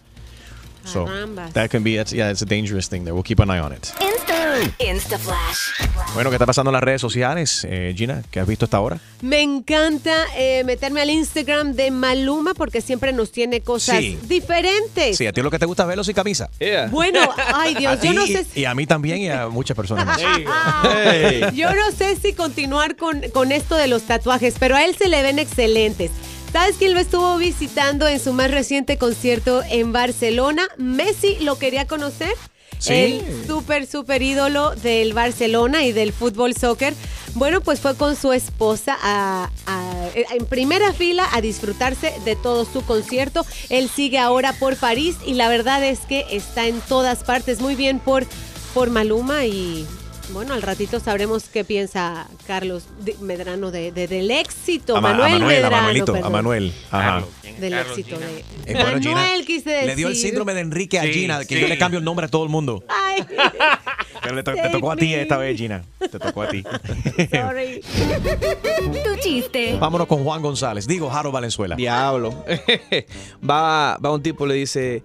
So, that can be, that's- yeah, it's a dangerous thing there. We'll keep an eye on it. Insta Flash. Bueno, ¿qué está pasando en las redes sociales, eh, Gina? ¿Qué has visto hasta ahora? Me encanta eh, meterme al Instagram de Maluma porque siempre nos tiene cosas Sí. diferentes. Sí, a ti lo que te gusta es verlo sin camisa. Bueno, ay Dios, A yo ti no y- sé si- Y a mí también y a muchas personas más. Yo no sé si continuar con, con esto de los tatuajes, pero a él se le ven excelentes. ¿Sabes quién lo estuvo visitando en su más reciente concierto en Barcelona? Messi lo quería conocer. El súper, súper ídolo del Barcelona y del fútbol soccer. Bueno, pues fue con su esposa a- a- en primera fila a disfrutarse de todo su concierto. Él sigue ahora por París y la verdad es que está en todas partes. Muy bien por, por Maluma y bueno, al ratito sabremos qué piensa Carlos Medrano de, de- del éxito. A, Ma- a Manuel, Manuel, a Medrano, Manuelito, a. Manuel. Ajá. Del éxito de Eh, bueno, Gina, Manuel, quise decir. Le dio el síndrome de Enrique a Sí, Gina, que sí. yo le cambio el nombre a todo el mundo. Ay. Te, te- te tocó a ti esta vez, Gina. Te tocó a ti. Sorry. Tu chiste. Vámonos con Juan González. Digo, Jaro Valenzuela. Diablo. va, va un tipo le dice,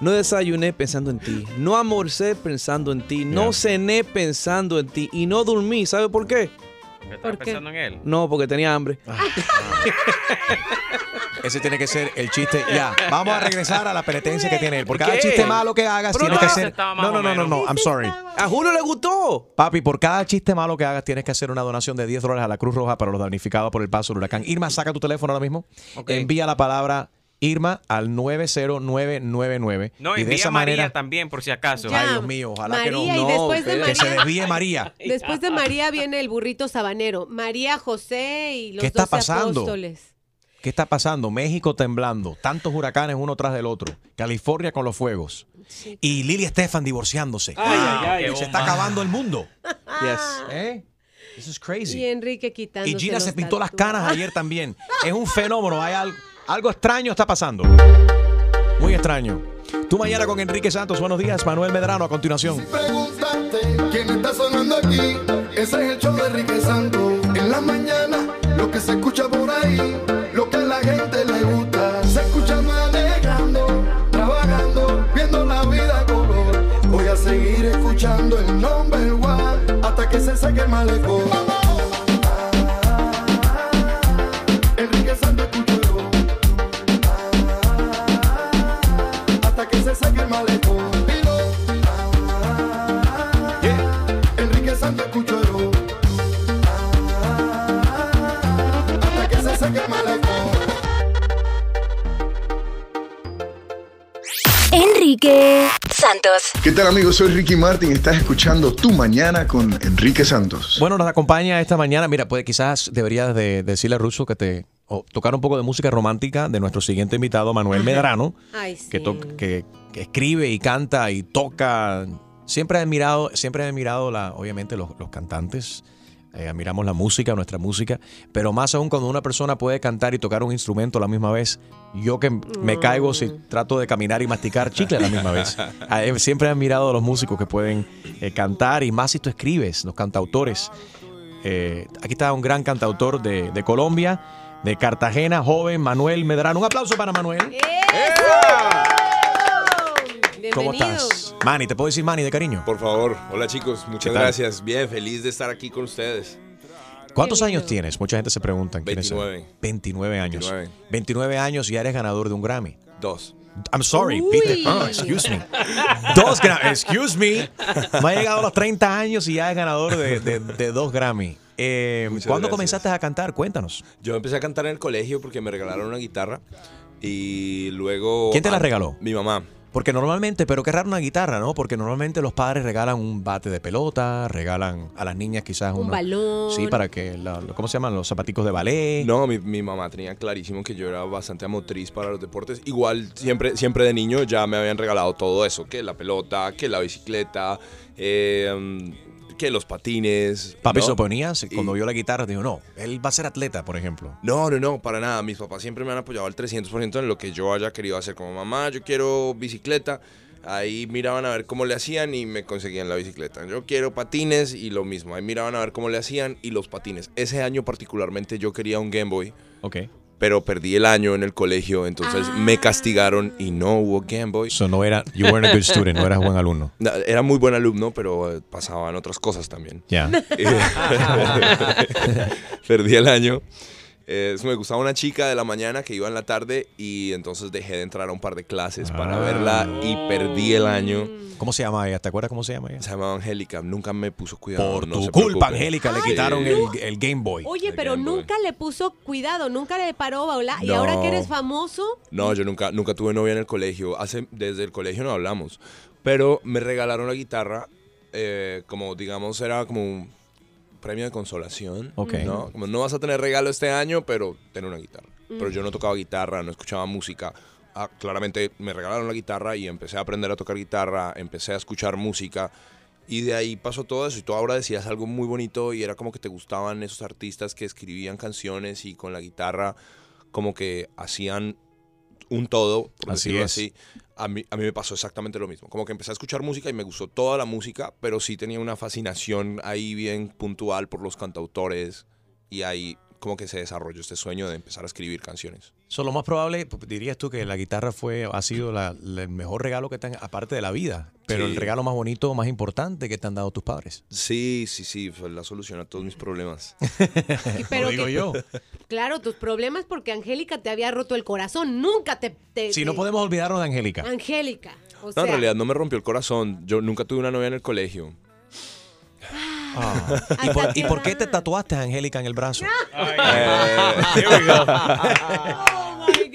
no desayuné pensando en ti, no almorcé pensando en ti, no Yeah. cené pensando en ti y no dormí. ¿Sabe por qué? ¿Estás qué? pensando en él? No, porque tenía hambre. Ese tiene que ser el chiste. Ya, vamos a regresar a la penetencia que tiene él. Por cada ¿Qué? chiste malo que hagas, Pero tienes no, que hacer. estaba No, no, no, no, no. I'm sorry. A Julio le gustó. Papi, por cada chiste malo que hagas, tienes que hacer una donación de 10 dólares a la Cruz Roja para los damnificados por el paso del huracán. Irma, saca tu teléfono ahora mismo. Ok. Envía la palabra Irma al 90999. No, y de esa a María manera. también, por si acaso. Ya. Ay, Dios mío, ojalá que no. No, después de que se desvíe María. Después de María viene el burrito sabanero. María José y los ¿Qué está pasando? apóstoles. ¿Qué está pasando? México temblando, tantos huracanes uno tras del otro, California con los fuegos y Lili Estefan divorciándose. Ay, ay, ay. Se está acabando el mundo. Yes. ¿Eh? Es Y crazy. Enrique quitando. Y Gina se pintó las canas ayer también. Es un fenómeno. Hay al- algo extraño está pasando. Muy extraño. Tú mañana con Enrique Santos. Buenos días, Manuel Medrano. A continuación. Quién está sonando aquí. Ese es el show de Enrique Santos. En la mañana, lo que se escucha por ahí, lo que a la gente le gusta. Se escucha manejando, trabajando, viendo la vida color. Voy a seguir escuchando el number one hasta que se seque el malecón. Enrique Santos. ¿Qué tal amigos? Soy Ricky Martin. Estás escuchando Tu Mañana con Enrique Santos. Bueno, nos acompaña esta mañana. Mira, pues quizás deberías de decirle a Russo que te o tocar un poco de música romántica de nuestro siguiente invitado, Manuel Medrano, Ay, sí. que, to- que, que escribe y canta y toca. Siempre he admirado, siempre he admirado la, obviamente los, los cantantes. Eh, admiramos la música, nuestra música, pero más aún cuando una persona puede cantar y tocar un instrumento a la misma vez. Yo que me caigo si trato de caminar y masticar chicle a la misma vez. Ah, eh, Siempre he admirado a los músicos que pueden eh, cantar y más si tú escribes, los cantautores. Eh, aquí está un gran cantautor de, de Colombia, de Cartagena, joven Manuel Medrano. Un aplauso para Manuel. ¿Cómo estás? Manny, ¿te puedo decir Manny de cariño? Por favor. Hola chicos, muchas gracias. Bien, feliz de estar aquí con ustedes. ¿Cuántos años tienes? Mucha gente se pregunta. ¿quién es él? 29. 29 años. 29. 29 años y ya eres ganador de un Grammy. Dos. I'm sorry, Uy. Peter. Oh, excuse me. Dos Grammy. Excuse me. Me ha llegado a los 30 años y ya es ganador de, de- de dos Grammy. Eh, ¿Cuándo gracias. comenzaste a cantar? Cuéntanos. Yo empecé a cantar en el colegio porque me regalaron una guitarra y luego... ¿Quién te la regaló? Mi mamá. Porque normalmente, pero qué raro una guitarra, ¿no? Porque normalmente los padres regalan un bate de pelota, regalan a las niñas quizás Un uno- balón. Sí, para que, la- ¿cómo se llaman? Los zapaticos de ballet. No, mi, mi mamá tenía clarísimo que yo era bastante amotriz para los deportes. Igual siempre, siempre de niño ya me habían regalado todo eso, que la pelota, que la bicicleta, eh, que los patines. Papi ¿no? se Y- cuando vio la guitarra, dijo, no, él va a ser atleta, por ejemplo. No, no, no, para nada. Mis papás siempre me han apoyado al 300% en lo que yo haya querido hacer. Como mamá, yo quiero bicicleta. Ahí miraban a ver cómo le hacían y me conseguían la bicicleta. Yo quiero patines y lo mismo. Ahí miraban a ver cómo le hacían y los patines. Ese año particularmente yo quería un Game Boy. Ok. Pero perdí el año en el colegio, entonces me castigaron y no hubo Game Boy. So no era, you weren't a good student, no eras buen alumno. No, Era muy buen alumno, pero eh, pasaban otras cosas también. Ya. Perdí el año. Eh, me gustaba una chica de la mañana que iba en la tarde y entonces dejé de entrar a un par de clases para Ah. verla y perdí el año. ¿Cómo se llama ella? ¿Te acuerdas cómo se llama ella? Se llamaba Angélica, nunca me puso cuidado. Por no tu se culpa. Angélica, le quitaron el, el Game Boy. Oye, pero Game Boy. nunca le puso cuidado, nunca le paró baula. Y No. ahora que eres famoso, No, yo nunca, nunca tuve novia en el colegio. Hace, desde el colegio no hablamos. Pero me regalaron la guitarra, eh, como digamos, era como un premio de consolación. Ok. ¿no? Como no vas a tener regalo este año, pero ten una guitarra. Mm. Pero yo no tocaba guitarra, no escuchaba música. Ah, claramente me regalaron la guitarra y empecé a aprender a tocar guitarra, empecé a escuchar música. Y de ahí pasó todo eso. Y tú ahora decías algo muy bonito y era como que te gustaban esos artistas que escribían canciones y con la guitarra como que hacían un todo, por Así decirlo es. así. A mí, a mí me pasó exactamente lo mismo. Como que empecé a escuchar música y me gustó toda la música, pero sí tenía una fascinación ahí bien puntual por los cantautores y ahí como que se desarrolló este sueño de empezar a escribir canciones. So, lo más probable, pues, dirías tú que la guitarra fue, ha sido la- la- el mejor regalo que te han, aparte de la vida, pero Sí. el regalo más bonito, más importante que te han dado tus padres. Sí, sí, sí, fue la solución a todos mis problemas. pero Lo digo que- yo. Claro, tus problemas porque Angélica te había roto el corazón. Nunca te. te- Si no te- podemos olvidarnos de Angélica. Angélica. O No, sea, en realidad no me rompió el corazón. Yo nunca tuve una novia en el colegio. Ah. ¿Y, por, y por qué te tatuaste a Angélica en el brazo?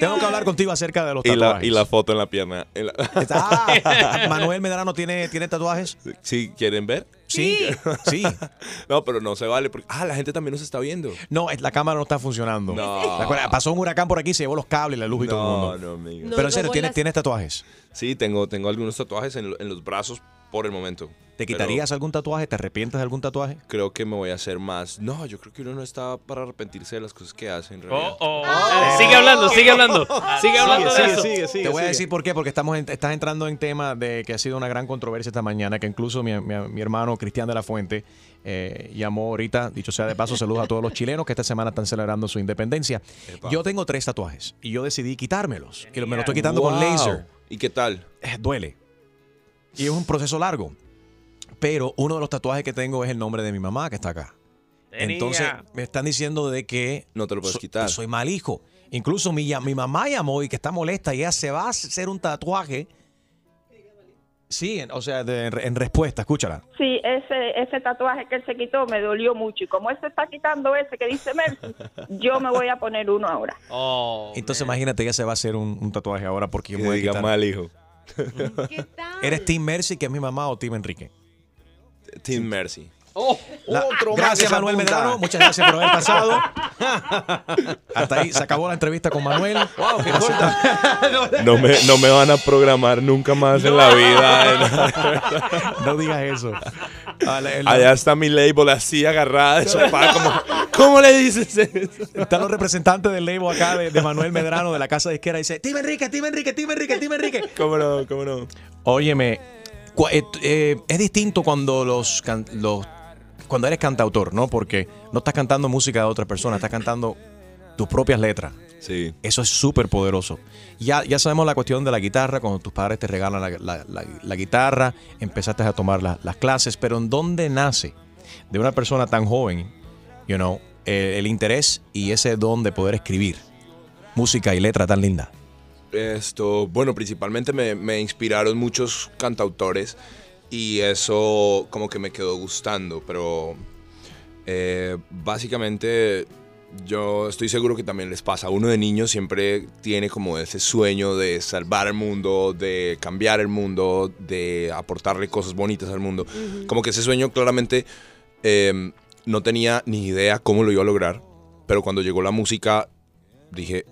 Tengo que hablar contigo acerca de los y, la, tatuajes. y la foto en la pierna. En la- Ah, Manuel Medrano tiene, tiene tatuajes. Sí, ¿quieren ver? Sí, sí. No, pero no se vale. Porque, ah, la gente también nos está viendo. No, es- la cámara no está funcionando. No. ¿Te acuerdas? Pasó un huracán por aquí, se llevó los cables, la luz y todo el No, mundo. no, amigo. Pero en serio, ¿tienes, ¿tienes tatuajes? Sí, tengo, tengo algunos tatuajes en, en los brazos por el momento. ¿Te Pero quitarías algún tatuaje? ¿Te arrepientes de algún tatuaje? Creo que me voy a hacer más. No, yo creo que uno no está para arrepentirse de las cosas que hace en realidad. Oh, oh. Sigue hablando, sigue hablando. Sigue hablando de eso. Te voy a decir por qué, porque estamos en- estás entrando en tema de que ha sido una gran controversia esta mañana, que incluso mi, mi- mi hermano Cristian de la Fuente eh, llamó ahorita, dicho sea de paso, saludos a todos los chilenos que esta semana están celebrando su independencia. Yo tengo tres tatuajes y yo decidí quitármelos. Y me lo estoy quitando con laser. ¿Y qué tal? Eh, duele. Y es un proceso largo. Pero uno de los tatuajes que tengo es el nombre de mi mamá que está acá. Tenía. Entonces me están diciendo de que no te lo puedes so- quitar. soy mal hijo. Incluso mi, mi mamá llamó y que está molesta y ella se va a hacer un tatuaje. Sí, en- o sea, de- en, en respuesta, escúchala. Sí, ese, ese tatuaje que él se quitó me dolió mucho. Y como él se está quitando ese que dice Mercy, yo me voy a poner uno ahora. Entonces imagínate, ella se va a hacer un, un tatuaje ahora porque yo me voy a diga quitar. mal, hijo. ¿Eres Team Mercy, que es mi mamá, o Team Enrique? Team Mercy. La- otro más gracias, Manuel apunta. Medrano. Muchas gracias por haber pasado. Hasta ahí se acabó la entrevista con Manuel. Wow, qué No me, no me van a programar nunca más en la vida. No digas eso. Allá está mi label así agarrada de sofá. Como, ¿Cómo le dices eso? Están los representantes del label acá de, de Manuel Medrano de la casa de izquierda. Dice: Team Enrique, Team Enrique, Team Enrique, Team Enrique. ¿Cómo no? ¿Cómo no? Óyeme, eh, eh, es distinto cuando los, los cuando eres cantautor, ¿no? Porque no estás cantando música de otra persona, estás cantando tus propias letras. Sí. Eso es súper poderoso. Ya, ya sabemos la cuestión de la guitarra, cuando tus padres te regalan la, la- la- la guitarra, empezaste a tomar la- las clases, pero ¿en dónde nace de una persona tan joven, you know, eh, el interés y ese don de poder escribir música y letra tan linda? Esto, bueno, principalmente me, me inspiraron muchos cantautores y eso como que me quedó gustando, pero eh, básicamente yo estoy seguro que también les pasa. Uno de niño siempre tiene como ese sueño de salvar el mundo, de cambiar el mundo, de aportarle cosas bonitas al mundo. Como que ese sueño claramente eh, no tenía ni idea cómo lo iba a lograr, pero cuando llegó la música dije,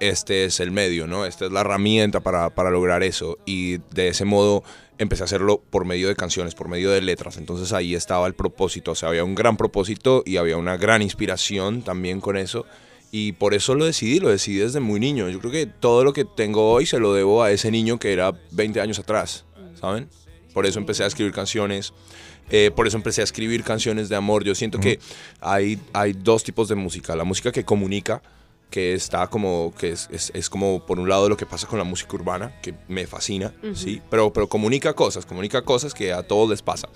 este es el medio, ¿no? Esta es la herramienta para, para lograr eso. Y de ese modo empecé a hacerlo por medio de canciones, por medio de letras. Entonces ahí estaba el propósito. O sea, había un gran propósito y había una gran inspiración también con eso. Y por eso lo decidí, lo decidí desde muy niño. Yo creo que todo lo que tengo hoy se lo debo a ese niño que era 20 años atrás, ¿saben? Por eso empecé a escribir canciones. eh, por eso empecé a escribir canciones de amor. Yo siento que hay, hay dos tipos de música. La música que comunica, que está como, que es, es- es como por un lado lo que pasa con la música urbana, que me fascina, Ujú. ¿sí? Pero, pero comunica cosas, comunica cosas que a todos les pasa.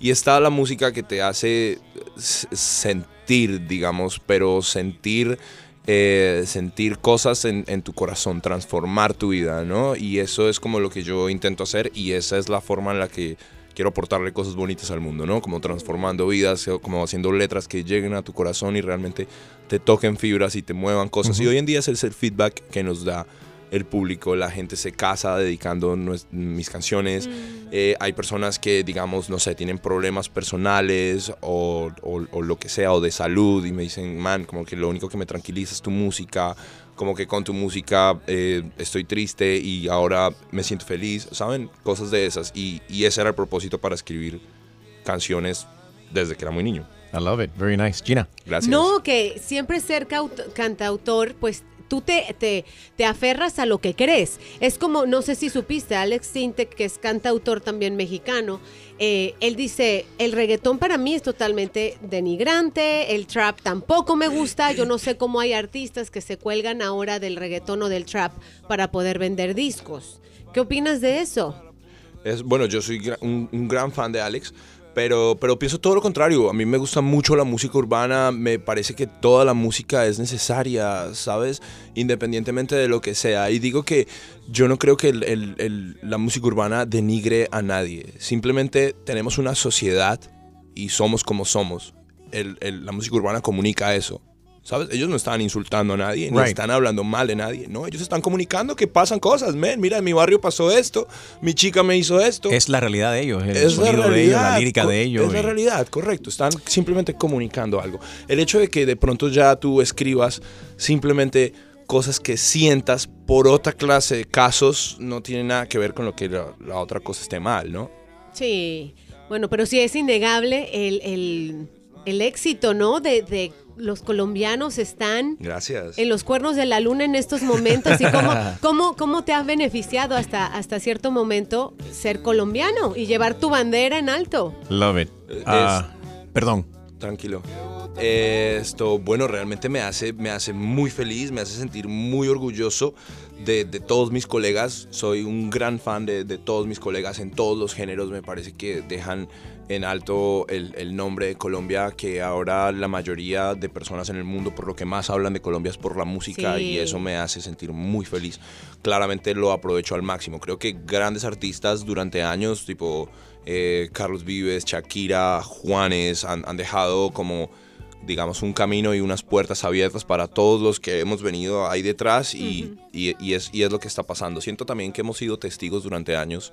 Y está la música que te hace sentir, digamos, pero sentir, eh, sentir cosas en, en tu corazón, transformar tu vida, ¿no? Y eso es como lo que yo intento hacer y esa es la forma en la que quiero aportarle cosas bonitas al mundo, ¿no? Como transformando vidas, eh, como haciendo letras que lleguen a tu corazón y realmente te toquen fibras y te muevan cosas. Y hoy en día ese es el feedback que nos da el público, la gente se casa dedicando nues- mis canciones. Eh, hay personas que, digamos, no sé, tienen problemas personales o, o- o lo que sea, o de salud, y me dicen, man, como que lo único que me tranquiliza es tu música, como que con tu música eh, estoy triste y ahora me siento feliz, ¿saben? Cosas de esas. Y, y ese era el propósito para escribir canciones desde que era muy niño. I love it. Very nice. Gina. Gracias. No, que siempre ser caut- cantautor, pues tú te, te, te aferras a lo que crees. Es como, no sé si supiste, Alex Sintek, que es cantautor también mexicano, eh, él dice, el reggaetón para mí es totalmente denigrante, el trap tampoco me gusta, yo no sé cómo hay artistas que se cuelgan ahora del reggaetón o del trap para poder vender discos. ¿Qué opinas de eso? Es, bueno, yo soy un gran fan de Alex, pero, pero pienso todo lo contrario. A mí me gusta mucho la música urbana, me parece que toda la música es necesaria, ¿sabes? Independientemente de lo que sea. Y digo que yo no creo que el- el- el- la música urbana denigre a nadie. Simplemente tenemos una sociedad y somos como somos. La música urbana comunica eso. ¿Sabes? Ellos no están insultando a nadie, ni Right. están hablando mal de nadie. No, ellos están comunicando que pasan cosas. Men, mira, en mi barrio pasó esto, mi chica me hizo esto. Es la realidad de ellos, el Es la sonido de ellos, la realidad, lírica de ellos. Es la realidad, correcto. Están simplemente comunicando algo. El hecho de que de pronto ya tú escribas simplemente cosas que sientas por otra clase de casos no tiene nada que ver con lo que la, la otra cosa esté mal, ¿no? Sí, bueno, pero sí es innegable el, el- el éxito, ¿no? De, de los colombianos están Gracias. en los cuernos de la luna en estos momentos y cómo, cómo, cómo te ha beneficiado hasta, hasta cierto momento ser colombiano y llevar tu bandera en alto. Love it. Ah, perdón. Tranquilo. Eh, Esto, bueno, realmente me hace, me hace muy feliz, me hace sentir muy orgulloso de, de todos mis colegas. Soy un gran fan de, de todos mis colegas en todos los géneros. Me parece que dejan en alto el, el nombre de Colombia, que ahora la mayoría de personas en el mundo por lo que más hablan de Colombia es por la música Sí. y eso me hace sentir muy feliz. Claramente lo aprovecho al máximo. Creo que grandes artistas durante años, tipo eh, Carlos Vives, Shakira, Juanes, han, han dejado como digamos, un camino y unas puertas abiertas para todos los que hemos venido ahí detrás y, y- y es, y es lo que está pasando. Siento también que hemos sido testigos durante años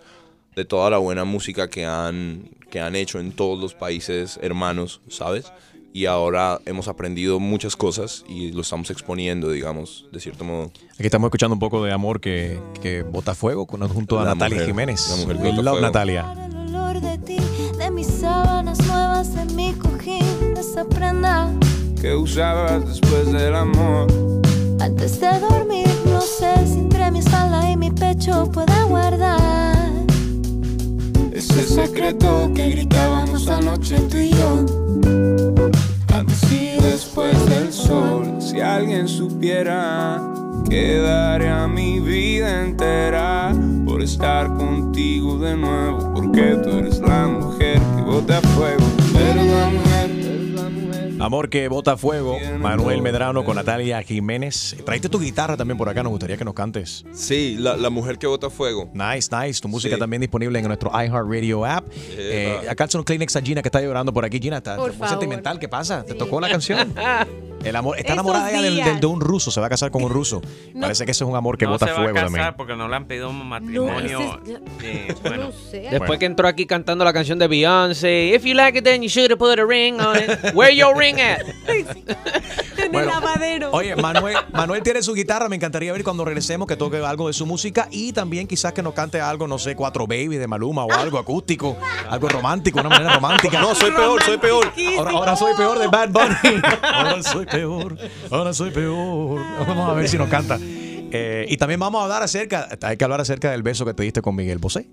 de toda la buena música que han, que han hecho en todos los países hermanos, ¿sabes? Y ahora hemos aprendido muchas cosas y lo estamos exponiendo, digamos, de cierto modo. Aquí estamos escuchando un poco de amor que, que bota fuego con- junto a La Natalia mujer, Jiménez. la mujer que We bota love fuego. Natalia. El olor de ti, de mis sábanas nuevas, de mi cojín, esa prenda. que usabas después del amor. Antes de dormir, no sé si entre mi espalda y mi pecho pueda guardar Ese secreto que gritábamos anoche tú y yo. Antes y después del sol, si alguien supiera que daría mi vida entera por estar contigo de nuevo, porque tú eres la mujer que bota fuego. Eres la mujer. Amor que bota fuego. Manuel Medrano con Natalia Jiménez. Traiste tu guitarra también por acá, nos gustaría que nos cantes. Sí, la, la mujer que bota fuego. Nice, nice. Tu música Sí. también disponible en nuestro iHeartRadio app. Eh, acá son Kleenex a Gina que está llorando por aquí. Gina, está Por muy favor. sentimental. ¿Qué pasa? ¿Te tocó la canción? El amor, está Esos enamorada ella del- días. del- de un ruso, se va a casar con un ruso. Parece que ese es un amor que no bota se va fuego a casar también. porque no le han pedido matrimonio. ese es- Eh, bueno, Después que entró aquí cantando la canción de Beyoncé, If you like it, then you should have put a ring on it. Where your ring at? En Bueno, el lavadero. Oye, Manuel, Manuel tiene su guitarra. Me encantaría ver cuando regresemos que toque algo de su música y también quizás que nos cante algo, no sé, Cuatro Baby de Maluma o algo acústico, algo romántico, una manera romántica. No, soy peor, soy peor. Ahora, ahora soy peor de Bad Bunny. Ahora soy peor, ahora soy peor. Vamos a ver si nos canta. Eh, y también vamos a hablar acerca, hay que hablar acerca del beso que te diste con Miguel Bosé.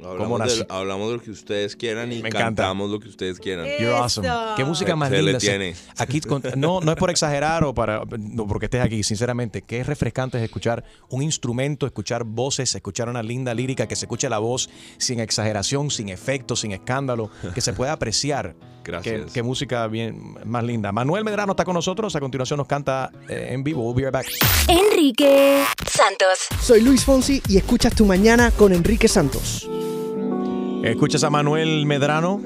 ¿Cómo Hablamos, de, hablamos de lo que ustedes quieran y Me encanta. cantamos lo que ustedes quieran. You're awesome. Qué música más se le linda. tiene. Aquí no, no es por exagerar o para no porque estés aquí, sinceramente, qué refrescante es escuchar un instrumento, escuchar voces, escuchar una linda lírica, que se escuche la voz sin exageración, sin efectos, sin escándalo, que se pueda apreciar. Gracias. Qué, qué música bien más linda. Manuel Medrano está con nosotros. A continuación nos canta eh, en vivo. We'll be right back. Enrique Santos. Soy Luis Fonsi y escuchas Tu Mañana con Enrique Santos. Escuchas a Manuel Medrano,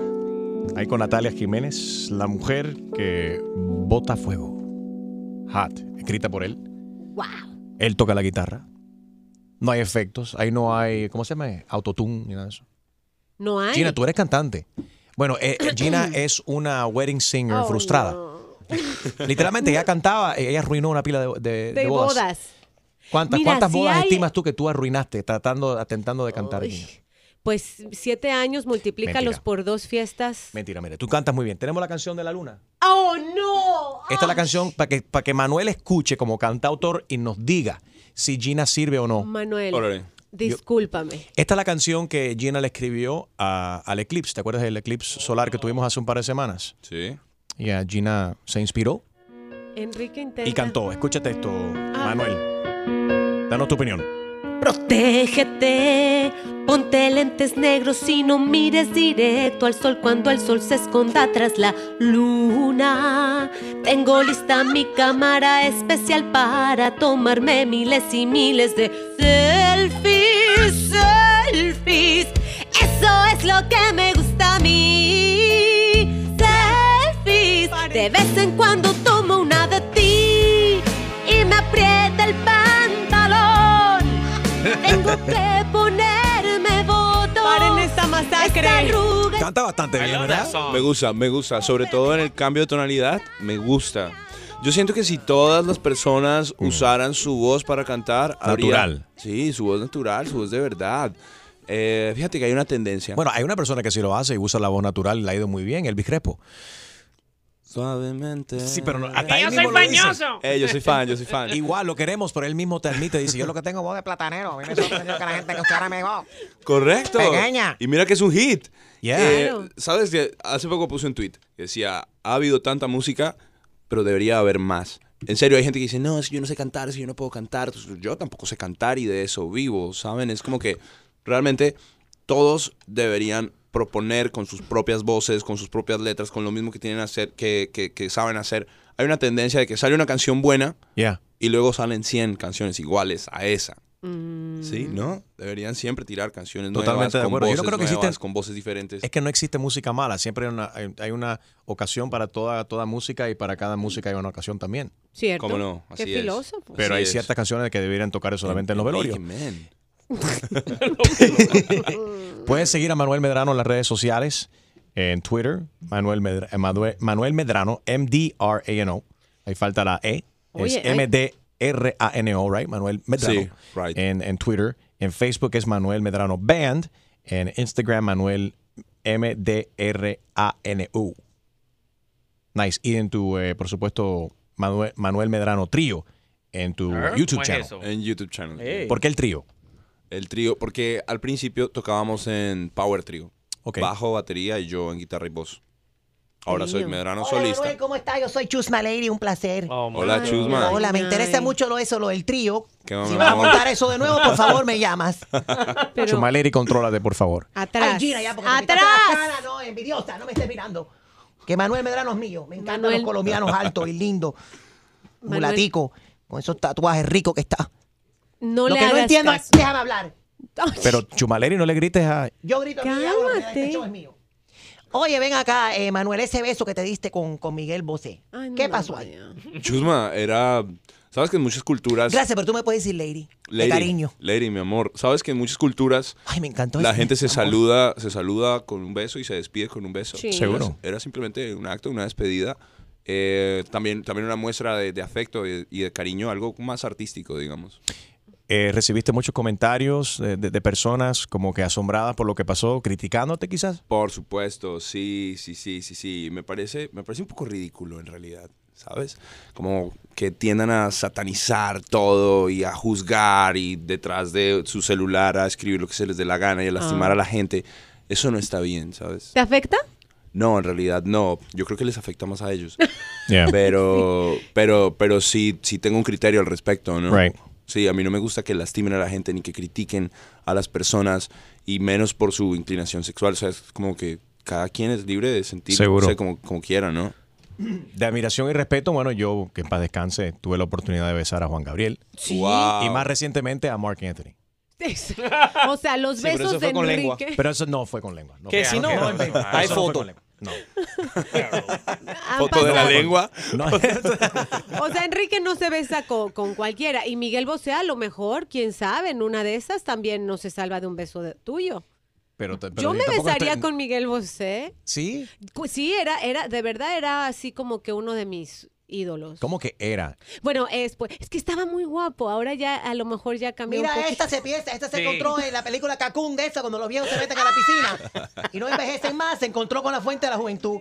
ahí con Natalia Jiménez, la mujer que bota fuego. Hot, escrita por él. Wow. Él toca la guitarra. No hay efectos, ahí no hay, ¿cómo se llama? Autotune ni nada de eso. No hay. Gina, tú eres cantante. Bueno, eh, Gina es una wedding singer Oh, frustrada. Literalmente, ella cantaba, ella arruinó una pila de, de- de de bodas. bodas. ¿Cuántas, Mira, cuántas bodas hay- estimas tú que tú arruinaste tratando, atentando de cantar, Gina? Pues siete años, multiplícalos Mentira. por dos fiestas. Mentira, mire, tú cantas muy bien. ¿Tenemos la canción de la luna? ¡Oh, no! Esta es la canción para que, para que Manuel escuche como cantautor y nos diga si Gina sirve o no. Manuel, Órale. discúlpame. Esta es la canción que Gina le escribió a- al eclipse. ¿Te acuerdas del eclipse solar que tuvimos hace un par de semanas? Sí. Y a Gina se inspiró Enrique intenta. y cantó. Escúchate esto, Manuel. Danos tu opinión. Protégete, ponte lentes negros y no mires directo al sol cuando el sol se esconda tras la luna. Tengo lista mi cámara especial para tomarme miles y miles de selfies, selfies. Eso es lo que me gusta a mí. Selfies. De vez en cuando que ponerme voto. Paren esta masacre. Canta bastante bien, ¿verdad? Me gusta, me gusta. Sobre todo en el cambio de tonalidad, me gusta. Yo siento que si todas las personas usaran su voz para cantar, habría- Natural. sí, su voz natural, su voz de verdad. Eh, fíjate que hay una tendencia. Bueno, hay una persona que sí lo hace y usa la voz natural y le ha ido muy bien, Elvis Crespo. Suavemente. Sí, pero no, hasta Yo soy fañoso. Eh, yo soy fan, yo soy fan. Igual lo queremos, pero él mismo te admite, dice, yo lo que tengo voz de platanero. A mí me sorprendió que la gente escuchara mi voz. Correcto. Pequeña. Y mira que es un hit. Yeah. Eh, Claro. Sabes que hace poco puse un tweet que decía, ha habido tanta música, pero debería haber más. En serio, hay gente que dice, no, es que yo no sé cantar, es que yo no puedo cantar. Entonces, Yo tampoco sé cantar y de eso vivo, ¿saben? Es como que realmente todos deberían proponer con sus propias voces, con sus propias letras, con lo mismo que tienen hacer, que, que, que saben hacer. Hay una tendencia de que sale una canción buena Yeah. y luego salen 100 canciones iguales a esa. Mm. Sí, ¿no? Deberían siempre tirar canciones Totalmente nuevas, de con acuerdo. Yo voces no creo que nuevas, existen- con voces diferentes. Es que no existe música mala, siempre hay una, hay- hay una ocasión para toda, toda música y para cada música hay una ocasión también. Cierto. ¿Cómo no? Qué es. filósofo. Pero Así hay es. ciertas canciones que deberían tocar solamente en los velorios. Amen. Puedes seguir a Manuel Medrano en las redes sociales, en Twitter, Manuel, Medra- eh, Manuel, Manuel Medrano, M-D-R-A-N-O. Ahí falta la E. Oye, es M-D-R-A-N-O, right? Manuel Medrano. Sí, right. En, en Twitter. En Facebook es Manuel Medrano Band. En Instagram, Manuel M-D-R-A-N-U. Nice. Y en tu, eh, por supuesto, Manuel, Manuel Medrano Trío en tu YouTube channel. En YouTube channel. ¿Por qué el trío? El trío, porque al principio tocábamos en Power Trio. Bajo, batería y yo en guitarra y voz. Ahora soy Medrano Hola, solista. Manuel, ¿cómo estás? Yo soy Chusma Lady, un placer. Hola, Chusma. Hola, me interesa mucho lo eso, lo del trío. ¿Qué onda, Si vas a amor? montar eso de nuevo, por favor, me llamas. Chumaleri, contrólate, por favor. Atrás. Ay, Gina, ya, porque Atrás. tapas la cara, no, envidiosa, no me estés mirando. Que Manuel Medrano es mío. Me encantan Manuel. los colombianos altos y lindos. Mulatico, con esos tatuajes ricos que está. No lo le que no entiendo caso. es, déjame hablar. Pero Chumaleri, no le grites a... Yo grito me da, este show es mío. Oye, ven acá, eh, Manuel, ese beso que te diste con, con Miguel Bosé. ¿Qué pasó ahí? Chusma era. Sabes que en muchas culturas. Gracias, pero tú me puedes decir lady. Lady, De cariño. Lady, mi amor. Sabes que en muchas culturas. Ay, me encantó La ese, gente se amor. saluda, se saluda con un beso y se despide con un beso. Sí. Seguro. Era, era simplemente un acto, una despedida. Eh, también, también una muestra de, de afecto y, y de cariño, algo más artístico, digamos. Eh, ¿Recibiste muchos comentarios de, de- de personas como que asombradas por lo que pasó, criticándote quizás? Por supuesto, sí, sí, sí, sí, sí. Me parece, me parece un poco ridículo en realidad, ¿sabes? Como que tiendan a satanizar todo y a juzgar y detrás de su celular a escribir lo que se les dé la gana y a lastimar Ah. a la gente. Eso no está bien, ¿sabes? ¿Te afecta? No, en realidad no. Yo creo que les afecta más a ellos. Yeah. Pero, pero, pero sí, sí tengo un criterio al respecto, ¿no? Right. Sí, a mí no me gusta que lastimen a la gente ni que critiquen a las personas y menos por su inclinación sexual. O sea, es como que cada quien es libre de sentir Seguro. como, como quiera, ¿no? De admiración y respeto, bueno, yo, que en paz descanse, tuve la oportunidad de besar a Juan Gabriel. Sí. Wow. Y más recientemente a Mark Anthony. o sea, los Sí, pero besos eso de fue con lengua. Pero eso no fue con lengua. No Que si no, no, hay no fue foto. No. Han Foto de la lengua. No. O sea, Enrique no se besa con, con cualquiera. Y Miguel Bosé, a lo mejor, quién sabe, en una de esas también no se salva de un beso de- tuyo. Pero, te- pero Yo me besaría estoy- con Miguel Bosé. ¿Sí? Sí, era, era, de verdad era así como que uno de mis ídolos. ¿Cómo que era? Bueno, es, pues, es que estaba muy guapo. Ahora ya a lo mejor ya cambió un Mira, esta se piensa, esta se Sí. encontró en la película Cacún de esa, cuando los viejos se meten a la piscina y no envejecen más, se encontró con la fuente de la juventud.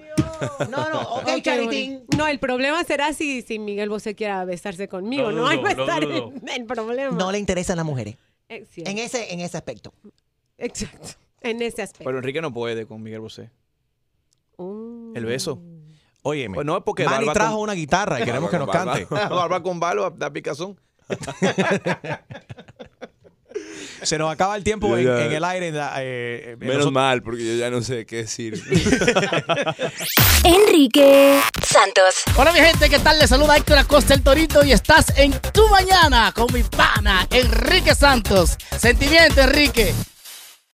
No, no, ok, Ay, qué Charitín. No, el problema será si, si Miguel Bosé quiera besarse conmigo, Lo ¿no? Lo estar el, problema. No le interesan las mujeres. Eh. En ese, en ese aspecto. Exacto. En ese aspecto. Pero Enrique no puede con Miguel Bosé. Uh. El beso. Oye, Pues no es porque Manny trajo con- una guitarra y queremos que nos Barba- cante. Barba con balo, da picazón. Se nos acaba el tiempo en, ya- en el aire. eh, eh, Menos nosotros- mal, porque yo ya no sé qué decir. Enrique Santos. Hola mi gente, ¿qué tal? Les saluda Héctor Acosta el Torito y estás en Tu Mañana con mi pana Enrique Santos. Sentimiento, Enrique.